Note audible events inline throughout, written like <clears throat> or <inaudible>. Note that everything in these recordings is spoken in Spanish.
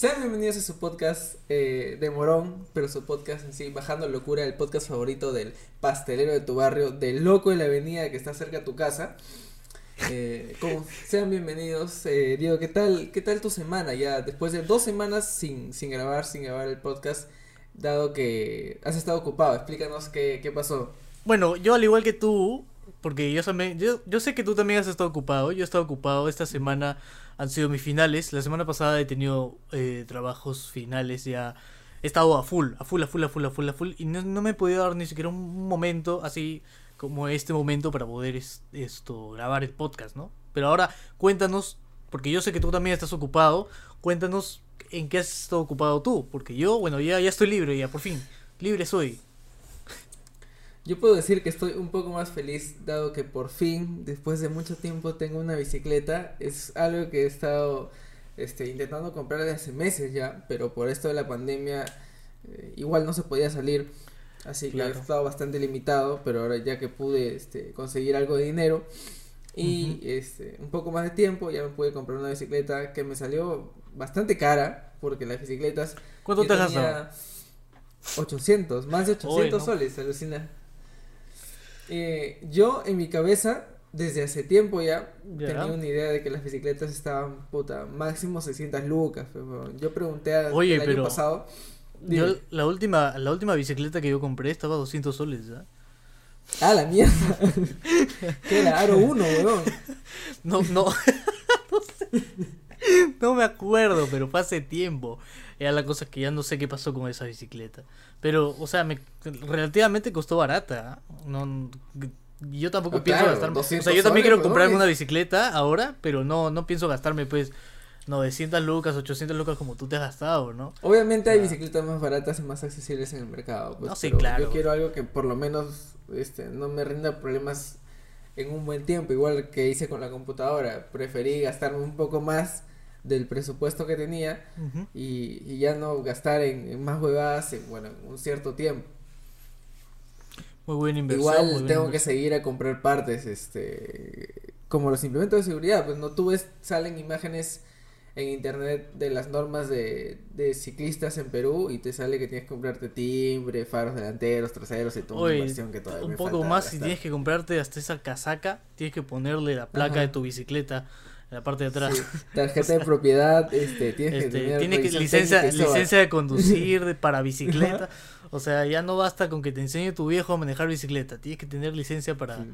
Sean bienvenidos a su podcast eh, de Morón, pero su podcast en sí, Bajando Locura, el podcast favorito del pastelero de tu barrio, del loco de la avenida que está cerca de tu casa. Eh, <laughs> como, sean bienvenidos. Eh, Diego, ¿qué tal, ¿qué tal tu semana? Ya después de dos semanas sin, sin grabar, sin grabar el podcast, dado que has estado ocupado, explícanos qué, qué pasó. Bueno, yo al igual que tú, porque yo, yo, yo sé que tú también has estado ocupado, yo he estado ocupado, esta semana han sido mis finales, la semana pasada he tenido eh, trabajos finales ya, he estado a full, a full, a full, a full, a full, a full, y no, no me he podido dar ni siquiera un momento así como este momento para poder es- esto grabar el podcast, ¿no? Pero ahora cuéntanos, porque yo sé que tú también estás ocupado, cuéntanos en qué has estado ocupado tú, porque yo, bueno, ya, ya estoy libre, ya por fin, libre soy. Yo puedo decir que estoy un poco más feliz, dado que por fin, después de mucho tiempo, tengo una bicicleta. Es algo que he estado este, intentando comprar desde hace meses ya, pero por esto de la pandemia, eh, igual no se podía salir. Así que he estado bastante limitado, pero ahora ya que pude este, conseguir algo de dinero y este, un poco más de tiempo, ya me pude comprar una bicicleta que me salió bastante cara, porque las bicicletas ¿Cuánto te has tenía gastado? 800, más de 800 no. soles, alucina. Eh, yo en mi cabeza, desde hace tiempo ya, tenía una idea de que las bicicletas estaban, puta, máximo 600 lucas. pero Yo pregunté a- Oye, el año pero- pasado. Yo, la última, la última bicicleta que yo compré estaba a 200 soles, ¿ya? Ah, la mierda. <laughs> que era Aro 1, weón. No, no, <laughs> no sé. No me acuerdo, pero fue hace tiempo. Era la cosa que ya no sé qué pasó con esa bicicleta. Pero, o sea, me relativamente costó barata. ¿ah? No, yo tampoco Ah, pienso claro, gastarme. O 200 sea, yo también soles, quiero comprarme una bicicleta ahora, pero no, no pienso gastarme pues 900 lucas, 800 lucas como tú te has gastado, ¿no? Obviamente hay bicicletas más baratas y más accesibles en el mercado. pues, No, sí, claro. Yo quiero algo que por lo menos este, no me rinda problemas en un buen tiempo, igual que hice con la computadora. Preferí gastarme un poco más del presupuesto que tenía Ujú. y, y ya no gastar en, en más huevadas en, bueno, en un cierto tiempo. Muy buena inversión. Igual buena tengo que inversión. seguir a comprar partes, este, como los implementos de seguridad, pues no tú ves, salen imágenes en internet de las normas de, de ciclistas en Perú y te sale que tienes que comprarte timbre, faros delanteros, traseros y toda una Oye, inversión que todavía un me poco falta más si gastar. tienes que comprarte hasta esa casaca, tienes que ponerle la placa Ajá. de tu bicicleta en la parte de atrás. Sí, tarjeta de propiedad, <laughs> este, tienes que Este, tener tiene que licencia, licencia de conducir de, <laughs> para bicicleta. O sea, ya no basta con que te enseñe tu viejo a manejar bicicleta. Tienes que tener licencia para, sí.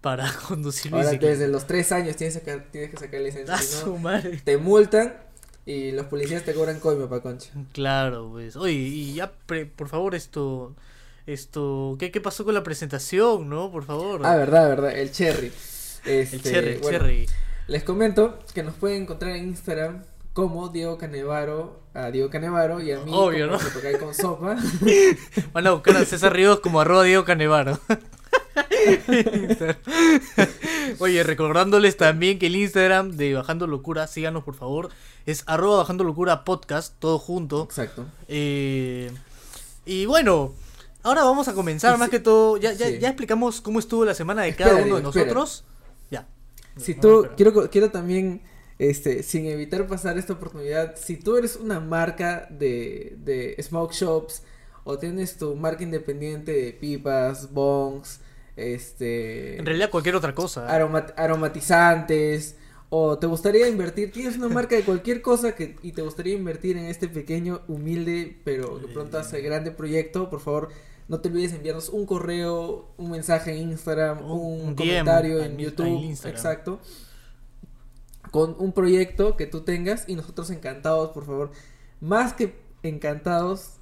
para <laughs> conducir Ahora bicicleta. desde los tres años tienes, que sacar, tienes que sacar licencia, ¡A si no, su madre! te multan y los policías te cobran coima pa' concha. Claro, pues. Oye, y ya, pre- por favor, esto. Esto. ¿qué, ¿Qué pasó con la presentación, no? Por favor. Ah, verdad, verdad, el cherry. el Este, cherry, el bueno, cherry. Les comento que nos pueden encontrar en Instagram como Diego Canevaro, a Diego Canevaro y a mí Obvio, como ¿no? Con sopa. <laughs> Van a buscar a César Ríos como arroba Diego Canevaro. <laughs> Oye, recordándoles también que el Instagram de Bajando Locura, síganos por favor, es arroba Bajando Locura Podcast, todo junto. Exacto. Eh, y bueno, ahora vamos a comenzar más que todo. Ya, ya, sí. ya explicamos cómo estuvo la semana de cada Espera, uno de espera. Si tú, quiero, quiero también, este, sin evitar pasar esta oportunidad, si tú eres una marca de, de smoke shops o tienes tu marca independiente de pipas, bongs, este, En realidad cualquier otra cosa. ¿eh? aroma- aromatizantes o te gustaría invertir, tienes una marca de cualquier cosa que y te gustaría invertir en este pequeño, humilde, pero que pronto hace grande proyecto, por favor, no te olvides de enviarnos un correo, un mensaje en Instagram, Un- un, comentario en YouTube, Instagram. exacto. Con un proyecto que tú tengas y nosotros encantados, por favor, más que encantados,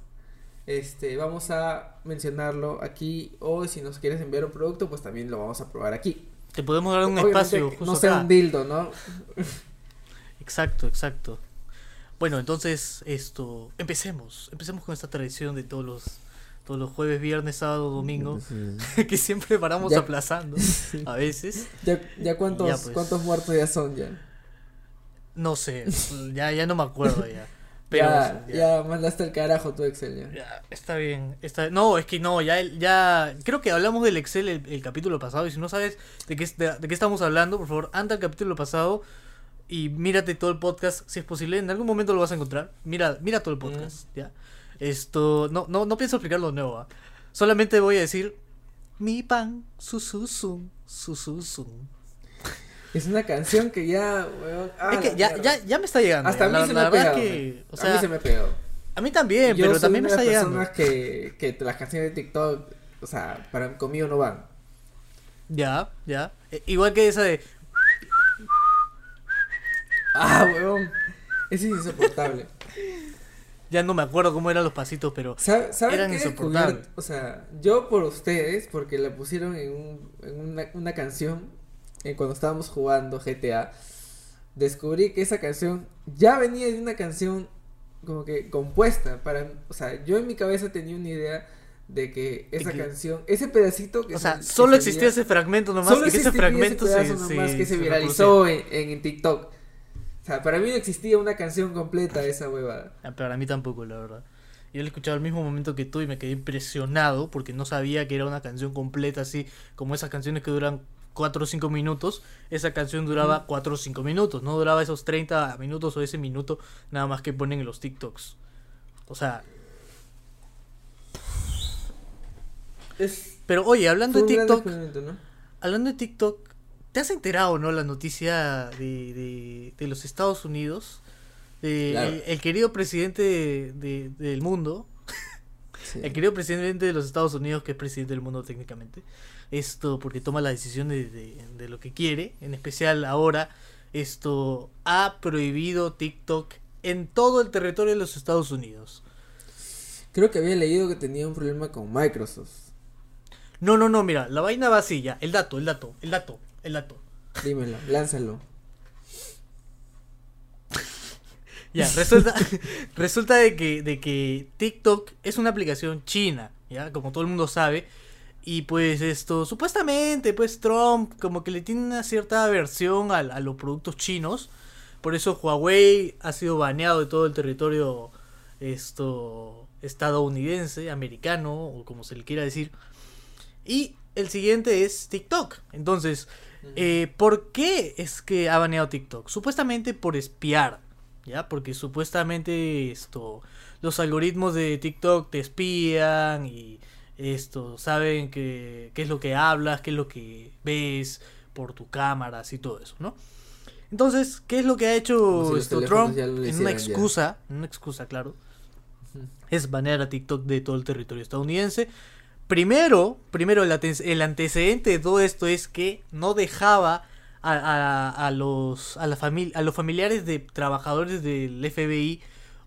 este, vamos a mencionarlo aquí o si nos quieres enviar un producto, pues también lo vamos a probar aquí. Te podemos dar un Obviamente espacio justo no sea acá. un dildo, ¿no? <laughs> Exacto, exacto. Bueno, entonces esto, empecemos, empecemos con esta tradición de todos los todos los jueves, viernes, sábado, domingo, <laughs> que siempre paramos Ya. aplazando <laughs> a veces. Ya, ya cuántos, Ya, pues. cuántos muertos ya son ya. No sé, ya ya no me acuerdo ya. Pero ya, ya, mandaste el carajo tu Excel ya. ya, está bien, está No, es que no, ya ya creo que hablamos del Excel el, el capítulo pasado y si no sabes de qué de, de qué estamos hablando, por favor, anda al capítulo pasado y mírate todo el podcast si es posible. En algún momento lo vas a encontrar. Mira, mira todo el podcast, ¿ya? Esto, no, no, no pienso explicarlo nuevo. ¿ah? Solamente voy a decir mi pan, su su su, su su su. Es una canción que ya, weón, ah, es que ya, ya, ya me está llegando. Hasta a mí la, se me ha pegado. que, o a mí se me ha pegado. a mí también, Yo pero soy también me está llegando. personas que, que las canciones de TikTok, o sea, para conmigo no van. Ya, ya. Eh, igual que esa de Ah, weón. Es insoportable. <laughs> ya no me acuerdo cómo eran los pasitos, pero ¿Sabe- ¿Saben Eran insoportables. O sea, yo por ustedes, porque la pusieron en, un- en una, una canción eh, cuando estábamos jugando GTA, descubrí que esa canción ya venía de una canción como que compuesta para, o sea, yo en mi cabeza tenía una idea de que esa que- canción, ese pedacito que o sea, se- que solo salía- existía ese fragmento nomás solo que ese fragmento ese se, nomás se- que se, se viralizó en, en, en TikTok. Sea, para mí no existía una canción completa de esa huevada. Ah, Para mí tampoco, la verdad. Yo lo he escuchado al mismo momento que tú y me quedé impresionado porque no sabía que era una canción completa así como esas canciones que duran 4 o 5 minutos. Esa canción duraba 4 o 5 minutos, no duraba esos 30 minutos o ese minuto nada más que ponen en los TikToks. O sea, Es pero oye, hablando de TikTok, hablando de TikTok, ¿te has enterado, no, la noticia de, de, de los Estados Unidos? De Claro. el, el querido presidente de- de- del mundo, Sí. El querido presidente de los Estados Unidos, que es presidente del mundo técnicamente, esto porque toma las decisiones de, de- de lo que quiere, en especial ahora, esto ha prohibido TikTok en todo el territorio de los Estados Unidos. Creo que había leído que tenía un problema con Microsoft. No, no, no, mira, la vaina va así ya, el dato, el dato, el dato, el dato. Dímelo, lánzalo. <laughs> Ya, resulta, <laughs> resulta de que, de que TikTok es una aplicación china, ya, como todo el mundo sabe. Y pues esto, supuestamente, pues Trump como que le tiene una cierta aversión a, a los productos chinos. Por eso Huawei ha sido baneado de todo el territorio esto estadounidense, americano, o como se le quiera decir. Y el siguiente es TikTok. Entonces, eh, ¿por qué es que ha baneado TikTok? Supuestamente por espiar, ¿ya? Porque supuestamente esto, los algoritmos de TikTok te espían y esto, saben que, qué es lo que hablas, qué es lo que ves por tu cámara, y todo eso, ¿no? Entonces, ¿qué es lo que ha hecho si esto Trump? ya En una ya. excusa, en una excusa, claro, es banear a TikTok de todo el territorio estadounidense. Primero, primero el, ante- el antecedente de todo esto es que no dejaba a, a- a los a la a los familiares de trabajadores del FBI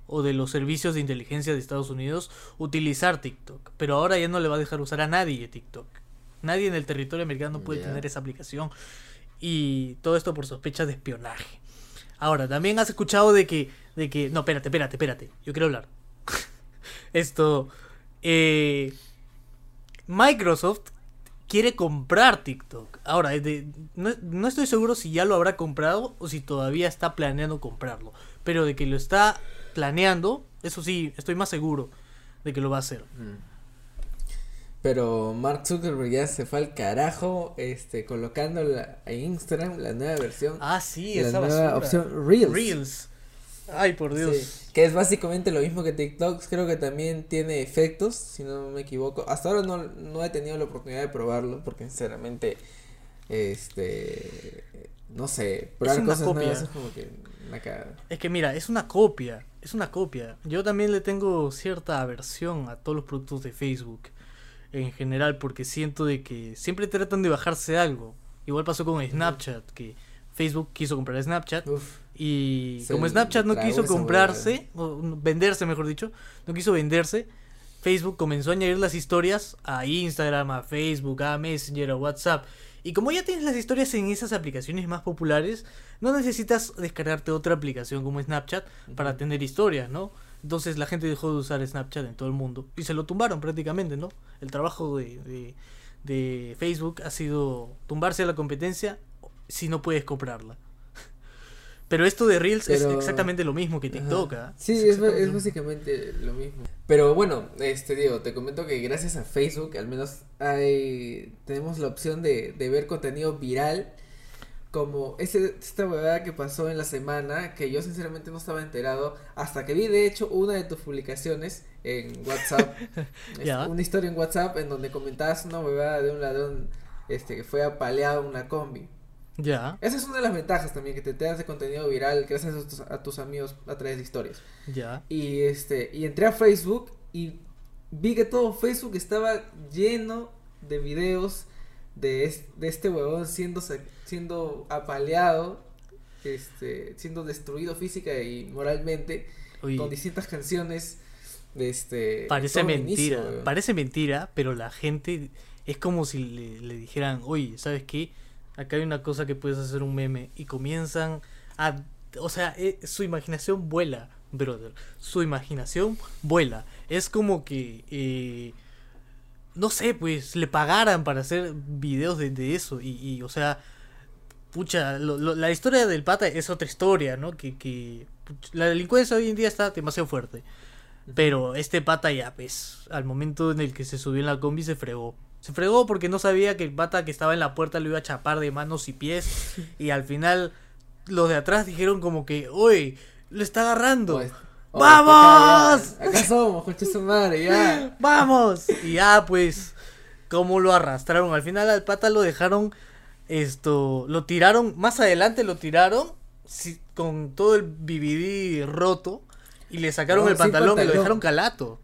o de los servicios de inteligencia de Estados Unidos utilizar TikTok, pero ahora ya no le va a dejar usar a nadie TikTok. Nadie en el territorio americano puede tener esa aplicación y todo esto por sospechas de espionaje. Ahora, también has escuchado de que de que no, espérate, espérate, espérate, yo quiero hablar. <laughs> Esto eh, Microsoft quiere comprar TikTok. Ahora, de- no, no estoy seguro si ya lo habrá comprado o si todavía está planeando comprarlo. Pero de que lo está planeando, eso sí, estoy más seguro de que lo va a hacer. Pero Mark Zuckerberg ya se fue al carajo, este, colocando la- en Instagram la nueva versión, Ah, sí, la esa nueva basura. opción Reels. Reels. Ay, por Dios. Sí, que es básicamente lo mismo que TikTok, creo que también tiene efectos, si no me equivoco. Hasta ahora no, no he tenido la oportunidad de probarlo, porque sinceramente, este, no sé, probar una cosas copia. nuevas es como que. Es que mira, es una copia, es una copia. Yo también le tengo cierta aversión a todos los productos de Facebook en general porque siento de que siempre tratan de bajarse algo. Igual pasó con Snapchat, que Facebook quiso comprar Snapchat Uf, y Se como Snapchat no quiso comprarse, o venderse mejor dicho, no quiso venderse, Facebook comenzó a añadir las historias a Instagram, a Facebook, a Messenger, a WhatsApp. Y como ya tienes las historias en esas aplicaciones más populares, no necesitas descargarte otra aplicación como Snapchat para tener historias, ¿no? Entonces la gente dejó de usar Snapchat en todo el mundo y se lo tumbaron prácticamente, ¿no? El trabajo de, de, de Facebook ha sido tumbarse a la competencia si no puedes comprarla. Pero esto de Reels es exactamente lo mismo que TikTok. ¿ah? Sí, es, básicamente lo mismo. Pero bueno, este Diego, te comento que gracias a Facebook al menos hay tenemos la opción de, de ver contenido viral como ese, esta huevada que pasó en la semana, que yo sinceramente no estaba enterado, hasta que vi de hecho una de tus publicaciones en WhatsApp, <laughs> una historia en WhatsApp en donde comentabas una huevada de un ladrón este que fue apaleado en una combi. Ya, Esa es una de las ventajas también, que te te hace contenido viral gracias a tus, a tus amigos a través de historias. ya. Y este, y entré a Facebook y vi que todo Facebook estaba lleno de videos de, es- de este huevón siendo, siendo apaleado, este, siendo destruido física y moralmente, con distintas canciones. de Este, parece mentira, parece mentira, pero la gente es como si le, le dijeran, oye, ¿sabes qué? Acá hay una cosa que puedes hacer un meme y comienzan a, o sea, eh, su imaginación vuela, brother, su imaginación vuela. Es como que, eh, no sé, pues le pagaran para hacer videos de, de eso y, y, o sea, pucha, lo- lo- la historia del pata es otra historia, ¿no? Que, que pucha, la delincuencia hoy en día está demasiado fuerte. Pero este pata ya, pues, al momento en el que se subió en la combi se fregó. Se fregó porque no sabía que el pata que estaba en la puerta lo iba a chapar de manos y pies. <laughs> Y al final los de atrás dijeron como que, oye, lo está agarrando. Oye, oye, ¡Vamos! Acá, acá somos, coche su madre, ya. <laughs> ¡Vamos! Y ya, pues, ¿cómo lo arrastraron? Al final al pata lo dejaron, esto, lo tiraron, más adelante lo tiraron sí, con todo el BBD roto y le sacaron No, el sin pantalón y lo pantalón. dejaron calato.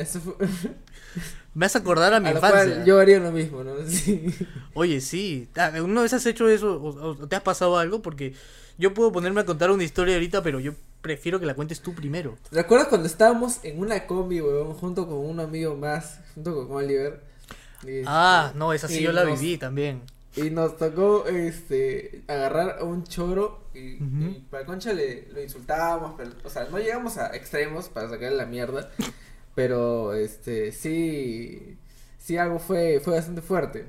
Eso fue, <laughs> Me hace acordar a mi a infancia. cual yo haría lo mismo, ¿no? <laughs> Sí. Oye, sí. Ah, ¿Alguna vez has hecho eso o, o te has pasado algo? Porque yo puedo ponerme a contar una historia ahorita, pero yo prefiero que la cuentes tú primero. ¿Recuerdas cuando estábamos en una combi, weón, junto con un amigo más, junto con Oliver? Y, Ah, este, no, esa sí yo la nos- viví también. Y nos tocó este agarrar a un choro y, Ujú. y para concha le lo insultábamos, pero, o sea, no llegamos a extremos para sacarle la mierda, pero este sí sí algo fue fue bastante fuerte.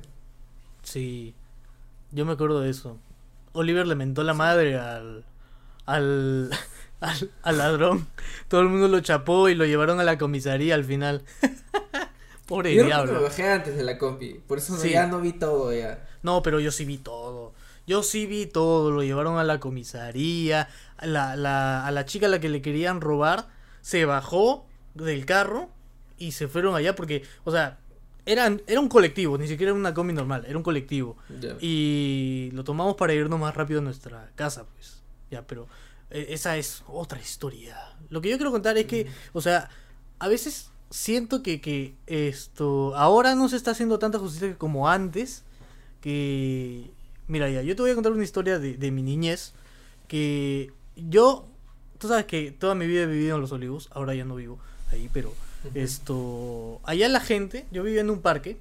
Sí, yo me acuerdo de eso. Oliver le mentó la madre al, al, <laughs> al, al ladrón. Todo el mundo lo chapó y lo llevaron a la comisaría al final. <laughs> Pobre Yo diablo. bajé antes de la combi, por eso Sí. ya no vi todo ya. No, pero yo sí vi todo. Yo sí vi todo. Lo llevaron a la comisaría. A la, la, a la chica a la que le querían robar se bajó del carro y se fueron allá porque, o sea, eran, era un colectivo, ni siquiera era una combi normal, era un colectivo. Y lo tomamos para irnos más rápido a nuestra casa, pues. Ya, pero eh, esa es otra historia. Lo que yo quiero contar es que, o sea, a veces siento que, que esto ahora no se está haciendo tanta justicia como antes. Que, mira, ya, yo te voy a contar una historia de, de mi niñez. Que yo, tú sabes que toda mi vida he vivido en Los Olivos, ahora ya no vivo ahí, pero esto, allá la gente, yo vivía en un parque,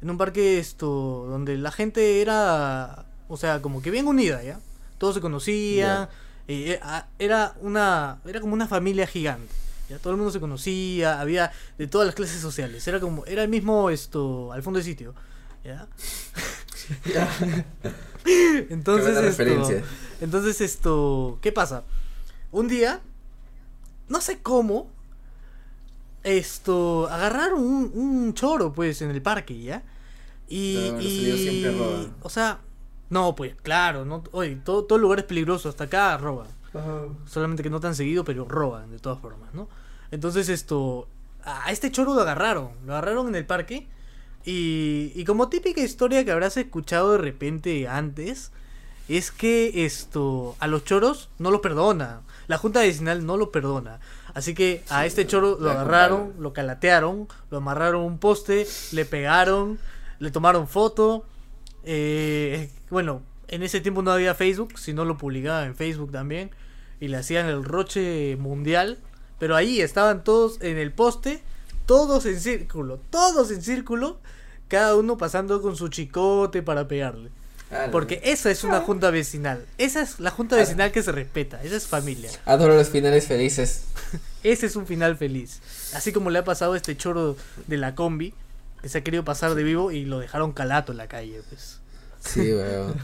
en un parque esto, donde la gente era, o sea, como que bien unida, ¿ya? Todos se conocían, eh, eh, ah, era una, era como una familia gigante, ya todo el mundo se conocía, había de todas las clases sociales, era como, era el mismo esto, al fondo de sitio, ¿ya? <laughs> Ya. Entonces, esto, entonces esto, ¿qué pasa? Un día, no sé cómo, esto, agarraron un, un choro, pues, en el parque, ¿ya? Y, Claro, los y- siempre roban. o sea, no, pues, claro, no, oye, todo, todo lugar es peligroso, hasta acá roban. Ajá. Solamente que no tan seguido, pero roban de todas formas, ¿no? Entonces esto, a este choro lo agarraron, lo agarraron en el parque y, y como típica historia que habrás escuchado de repente antes, es que esto, a los choros no los perdona, la junta vecinal no lo perdona. Así que a Sí, este choro lo agarraron, lo calatearon, lo amarraron a un poste, le pegaron, le tomaron foto. eh, bueno, en ese tiempo no había Facebook, sino lo publicaban en Facebook también. Y le hacían el roche mundial. Pero ahí estaban todos en el poste, todos en círculo, todos en círculo, cada uno pasando con su chicote para pegarle. Ah. Porque esa es una junta vecinal. Esa es la junta vecinal que se respeta. Esa es familia. Adoro los finales felices. <laughs> Ese es un final feliz. Así como le ha pasado a este choro de la combi, que se ha querido pasar de vivo y lo dejaron calato en la calle, pues. Sí, <laughs> weón.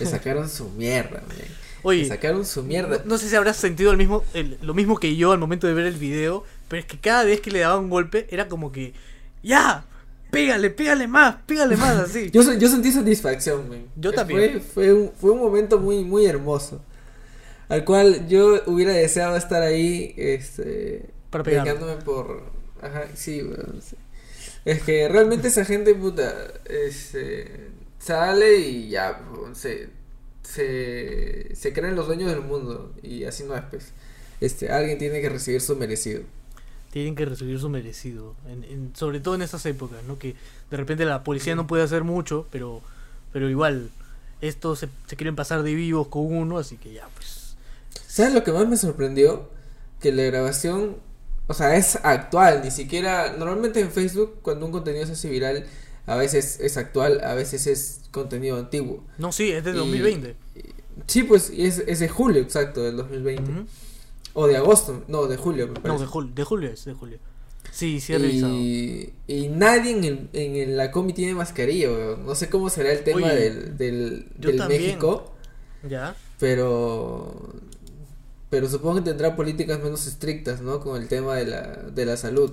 Le sacaron su mierda, man. Le Oye, sacaron su mierda. no, no sé si habrás sentido el mismo, el- lo mismo que yo al momento de ver el video, pero es que cada vez que le daba un golpe era como que, ¡ya! Pégale, pégale más, pégale más, <laughs> así. Yo, yo sentí satisfacción, man. Yo también. Fue, fue, un, fue un momento muy, muy hermoso. Al cual yo hubiera deseado estar ahí, este... Para pegándome por... Ajá, sí, weón, sí. Es que realmente esa gente, puta, este, sale y ya, se, se, se creen los dueños del mundo y así no es, pues. Este, alguien tiene que recibir su merecido. Tienen que recibir su merecido. En, en- sobre todo en estas épocas, ¿no? Que de repente la policía no puede hacer mucho, pero, pero igual, estos se, se quieren pasar de vivos con uno, así que ya, pues. ¿Sabes lo que más me sorprendió? Que la grabación, o sea, es actual, ni siquiera, normalmente en Facebook cuando un contenido se hace viral, a veces es actual, a veces es contenido antiguo. No, sí, es de Y- 2020. Sí, pues y es, es de julio, exacto, del 2020. Ujú. O de agosto, no, de julio, me No, de julio, de julio es, de julio. Sí, sí he revisado. y, y nadie en, el, en la comi tiene mascarilla, weón. No sé cómo será el tema Oye, del, del, del. México, ¿Ya? pero pero supongo que tendrá políticas menos estrictas, ¿no? Con el tema de la, de la salud.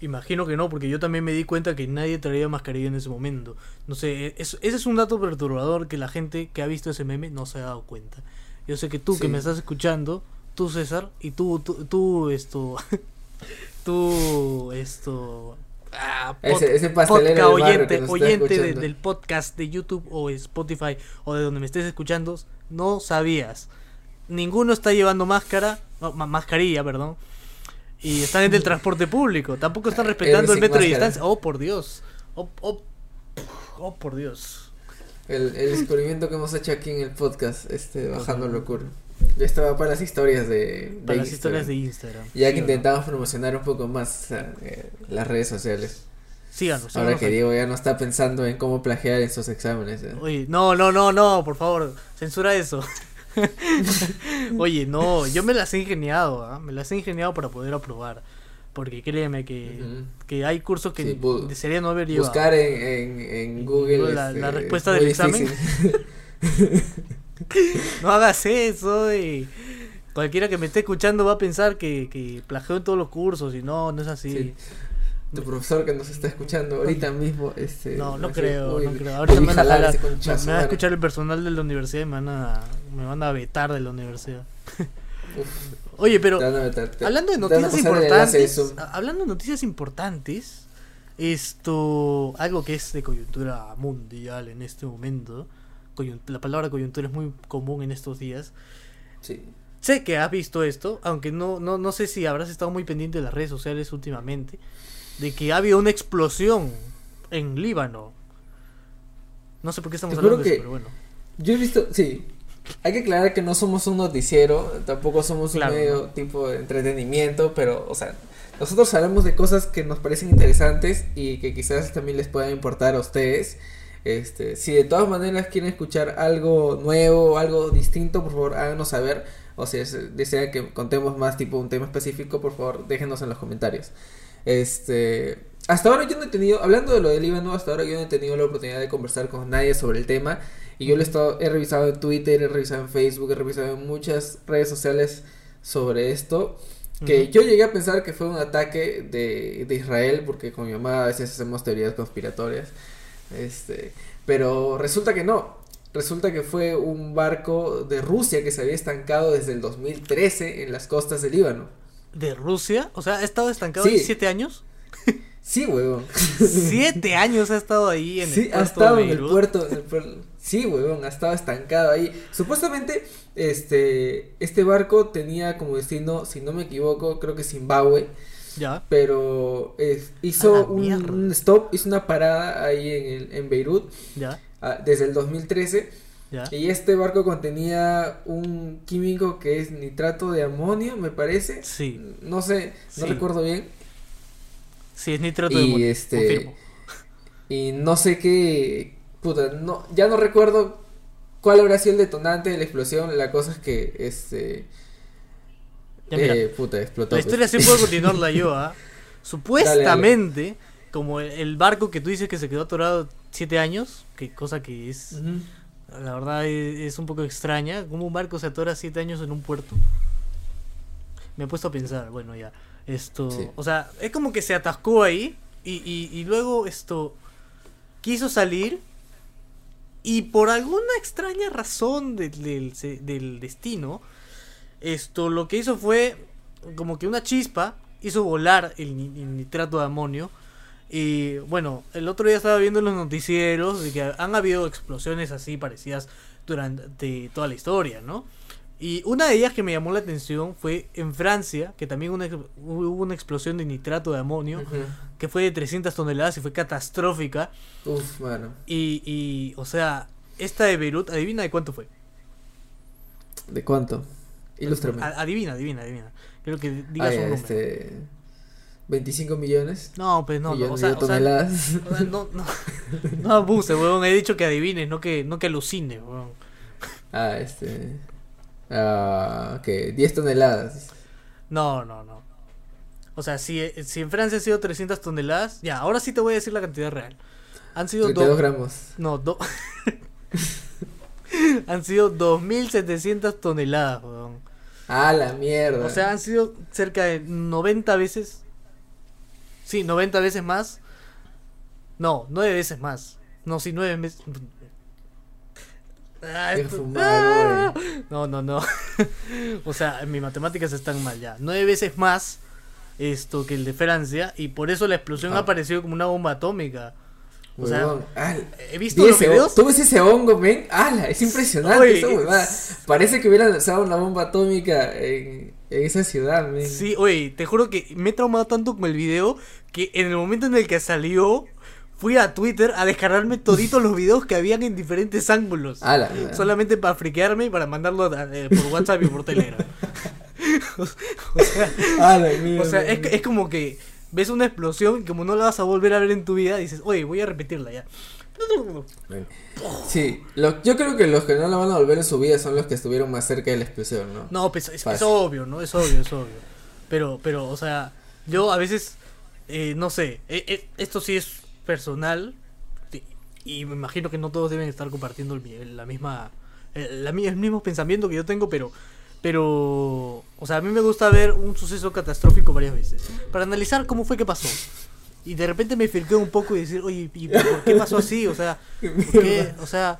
Imagino que no, porque yo también me di cuenta que nadie traía mascarilla en ese momento. No sé, es- ese es un dato perturbador que la gente que ha visto ese meme no se ha dado cuenta. Yo sé que tú que me estás escuchando, tú César, y tú, tú, tú esto, <laughs> tú esto... ah, Ese- ese pastelero podcast oyente, oyente de- del podcast de YouTube o Spotify o de donde me estés escuchando, no sabías. Ninguno está llevando máscara, no, ma- mascarilla, perdón. Y están en el transporte público. Tampoco están respetando el sin metro de distancia. Oh, por Dios. Oh, oh, oh, por Dios. El, el descubrimiento que hemos hecho aquí en el podcast, este, Bajando Locura. Ya estaba para las historias de, de Para las Instagram. historias de Instagram. Ya que Sí, ¿o no? intentamos promocionar un poco más o sea, eh, las redes sociales. Síganos. Ahora que. Diego ya no está pensando en cómo plagiar en sus exámenes. ¿eh? Oye, no, no, no, no, por favor, censura eso. <laughs> Oye, no, yo me las he ingeniado, ¿ah? me las he ingeniado para poder aprobar. Porque créeme que, Ujú. que hay cursos que Sí, desearía no haber llevado. Buscar en, en, en Google La- este, la respuesta es del muy examen. <laughs> <laughs> No hagas eso y cualquiera que me esté escuchando va a pensar que, que plagió en todos los cursos y no, no es así. Sí. Tu profesor que nos está escuchando ahorita mismo, este, No, no creo, "Uy, no creo. debí Ahorita me van a, jalar me- conchazo, me va a madre". escuchar el personal de la universidad y me van a, me van a vetar de la universidad. <laughs> Uf, Oye, pero van te- hablando de van noticias importantes, hablando de noticias importantes, esto, algo que es de coyuntura mundial en este momento, la palabra coyuntura es muy común en estos días. Sí. Sé que has visto esto, aunque no, no, no sé si habrás estado muy pendiente de las redes sociales últimamente, de que ha habido una explosión en Líbano. No sé por qué estamos Te hablando de eso, que- pero bueno. Yo he visto, sí. Hay que aclarar que no somos un noticiero, tampoco somos Claro, un medio tipo de entretenimiento, pero, o sea, nosotros hablamos de cosas que nos parecen interesantes y que quizás también les puedan importar a ustedes. Este, si de todas maneras quieren escuchar algo nuevo, algo distinto, por favor háganos saber. O si es- desean que contemos más tipo un tema específico, por favor déjenos en los comentarios. Este, hasta ahora yo no he tenido, hablando de lo del Líbano, hasta ahora yo no he tenido la oportunidad de conversar con nadie sobre el tema. Y yo lo he, estado, he revisado en Twitter, he revisado en Facebook, he revisado en muchas redes sociales sobre esto. Que yo llegué a pensar que fue un ataque de, de Israel, porque con mi mamá a veces hacemos teorías conspiratorias. Este, pero resulta que no. Resulta que fue un barco de Rusia que se había estancado desde el 2013 en las costas del Líbano. ¿De Rusia? O sea, ¿ha estado estancado Sí. ahí siete años? <laughs> Sí, huevón. Siete años ha estado ahí en Sí, el ha puerto estado de en el puerto, en el puerto- Sí, huevón, ha estado estancado ahí. Supuestamente, este, este barco tenía como destino, si no me equivoco, creo que Zimbabue. Ya. Pero es- hizo un, stop, hizo una parada ahí en, el, en Beirut Ya. ah, desde el 2013. Ya. Y este barco contenía un químico que es nitrato de amonio, me parece. Sí. No sé, no Sí. recuerdo bien. Sí, es nitrato de amonio, este. confirmo. Y no sé qué. Puta, no, ya no recuerdo cuál habrá sido el detonante de la explosión. La cosa es que este. Ya, mira. eh, puta, explotó. La pues. historia sí puedo <laughs> continuarla yo, ¿ah? Supuestamente, como el- el barco que tú dices que se quedó atorado siete años, que cosa que es, la verdad es, es un poco extraña, como un barco se atora siete años en un puerto. Me he puesto a pensar, bueno, ya, esto, Sí. o sea, es como que se atascó ahí Y, y, y luego esto quiso salir y por alguna extraña razón del, del destino, esto lo que hizo fue como que una chispa hizo volar el, ni- el nitrato de amonio. Y bueno, el otro día estaba viendo en los noticieros de que han habido explosiones así parecidas durante toda la historia, ¿no? Y una de ellas que me llamó la atención fue en Francia, que también una hubo una explosión de nitrato de amonio, que fue de 300 toneladas y fue catastrófica. Uf, mano. Y, y, o sea, esta de Beirut, adivina de cuánto fue. ¿De cuánto? Ilústrame. Adivina, adivina, adivina. Creo que Ah, digas ya, un número. este... 25 millones. No, pues no, millones o sea, toneladas. o sea, no, no, <laughs> no abuse, weón. He dicho que adivines, no que, no que alucines, weón. ah, este... Ah, que 10 toneladas. No, no, no. O sea, si, si en Francia ha sido 300 toneladas, ya, ahora sí te voy a decir la cantidad real. Han sido 32 dos. gramos. No, do... <laughs> han sido 2.700 toneladas, weón. Ah, la mierda. O sea, han sido cerca de 90 veces. Sí, 90 veces más. No, 9 veces más. No, sí, 9 veces. Ah, esto- Ah. No, no, no. <laughs> o sea, mis matemáticas están mal ya. 9 veces más esto que el de Francia. Y por eso la explosión Ah. ha aparecido como una bomba atómica. O sea, he visto vi los ese videos. ¿Tú ves ese hongo, men? ¡Hala! Es impresionante Oye, esa huevada. Parece que hubieran lanzado una bomba atómica en, en esa ciudad, men. Sí, oye, te juro que me he traumado tanto con el video que en el momento en el que salió, fui a Twitter a descargarme toditos los videos que habían en diferentes ángulos. Mierda. Solamente para friquearme y para mandarlo a- eh, por WhatsApp y por Telegram. <laughs> <laughs> o, sea, o sea, es, es como que ves una explosión y como no la vas a volver a ver en tu vida, dices, oye, voy a repetirla ya. Sí, lo- yo creo que los que no la van a volver en su vida son los que estuvieron más cerca de la explosión, ¿no? No, pues es, obvio, ¿no? Es obvio, es obvio. Pero, pero, o sea, yo a veces, eh, no sé, eh, eh, esto sí es personal y me imagino que no todos deben estar compartiendo el la misma, el, la el mismo pensamiento que yo tengo, pero, pero, o sea, a mí me gusta ver un suceso catastrófico varias veces para analizar cómo fue que pasó. Y de repente me filqueo un poco y decir, oye, ¿y por qué pasó así? O sea, <laughs> ¿por qué? O sea,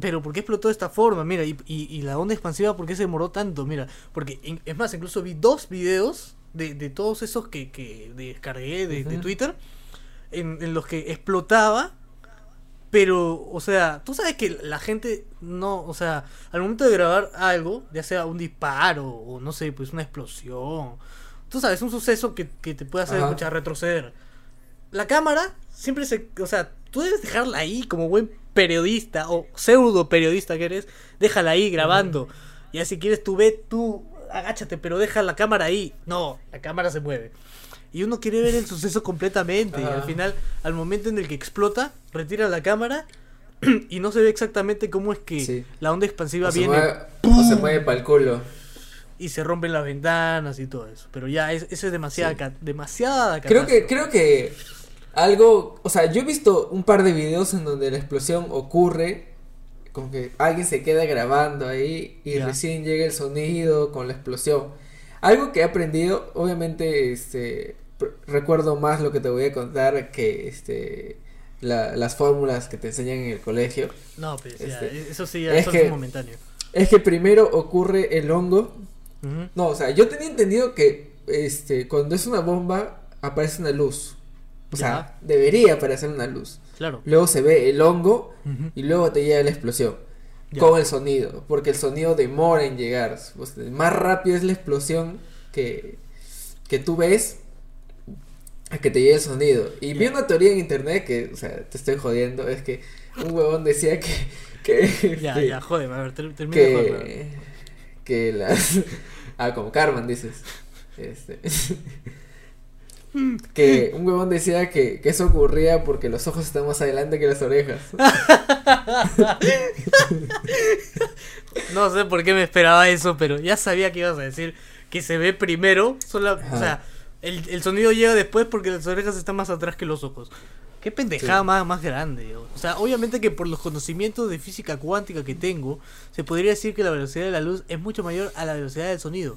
pero ¿por qué explotó de esta forma? Mira, y, y, y la onda expansiva, ¿por qué se demoró tanto? Mira, porque in- es más, incluso vi dos videos de, de todos esos que, que descargué de, de. Twitter en, en los que explotaba. Pero, o sea, tú sabes que la gente no, o sea, al momento de grabar algo, ya sea un disparo o no sé, pues una explosión, tú sabes, un suceso que, que te puede hacer Ajá. escuchar retroceder. La cámara siempre se, o sea, tú debes dejarla ahí como buen periodista o pseudo periodista que eres, déjala ahí grabando. Y así quieres tú ve, tú agáchate, pero deja la cámara ahí. No, la cámara se mueve. Y uno quiere ver el suceso completamente. Y al final, al momento en el que explota, retira la cámara <clears throat> y no se ve exactamente cómo es que Sí. la onda expansiva O se viene mueve, o se mueve para el culo. y se rompen las ventanas y todo eso. Pero ya, es- eso es demasiada, Sí. ca- demasiada Creo que, creo que algo, o sea, yo he visto un par de videos en donde la explosión ocurre, como que alguien se queda grabando ahí y Ya. recién llega el sonido con la explosión. Algo que he aprendido, obviamente, este, recuerdo más lo que te voy a contar que, este, la- las fórmulas que te enseñan en el colegio. No, pues ya, Este, eso sí, ya, es eso que- es momentáneo. Es que primero ocurre el hongo. No, o sea, yo tenía entendido que, este, cuando es una bomba aparece una luz. O sea, debería aparecer una luz. Claro. Luego se ve el hongo y luego te llega la explosión. Ya. Con el sonido, porque el sonido demora en llegar. Más rápido es la explosión que, que tú ves a que te llegue el sonido. Y vi una teoría en internet que, o sea, te estoy jodiendo, es que un huevón decía que... <laughs> que Ya, que- ya, joder, a ver, ter- termina de joder, a ver. que, que las... <laughs> Ah, como Carmen, dices. Este... <laughs> que un huevón decía que, que eso ocurría porque los ojos están más adelante que las orejas. No sé por qué me esperaba eso, pero ya sabía que ibas a decir que se ve primero. Sola, o sea, el, el sonido llega después porque las orejas están más atrás que los ojos. Qué pendejada Sí. más, más grande. O sea, obviamente que por los conocimientos de física cuántica que tengo, se podría decir que la velocidad de la luz es mucho mayor a la velocidad del sonido.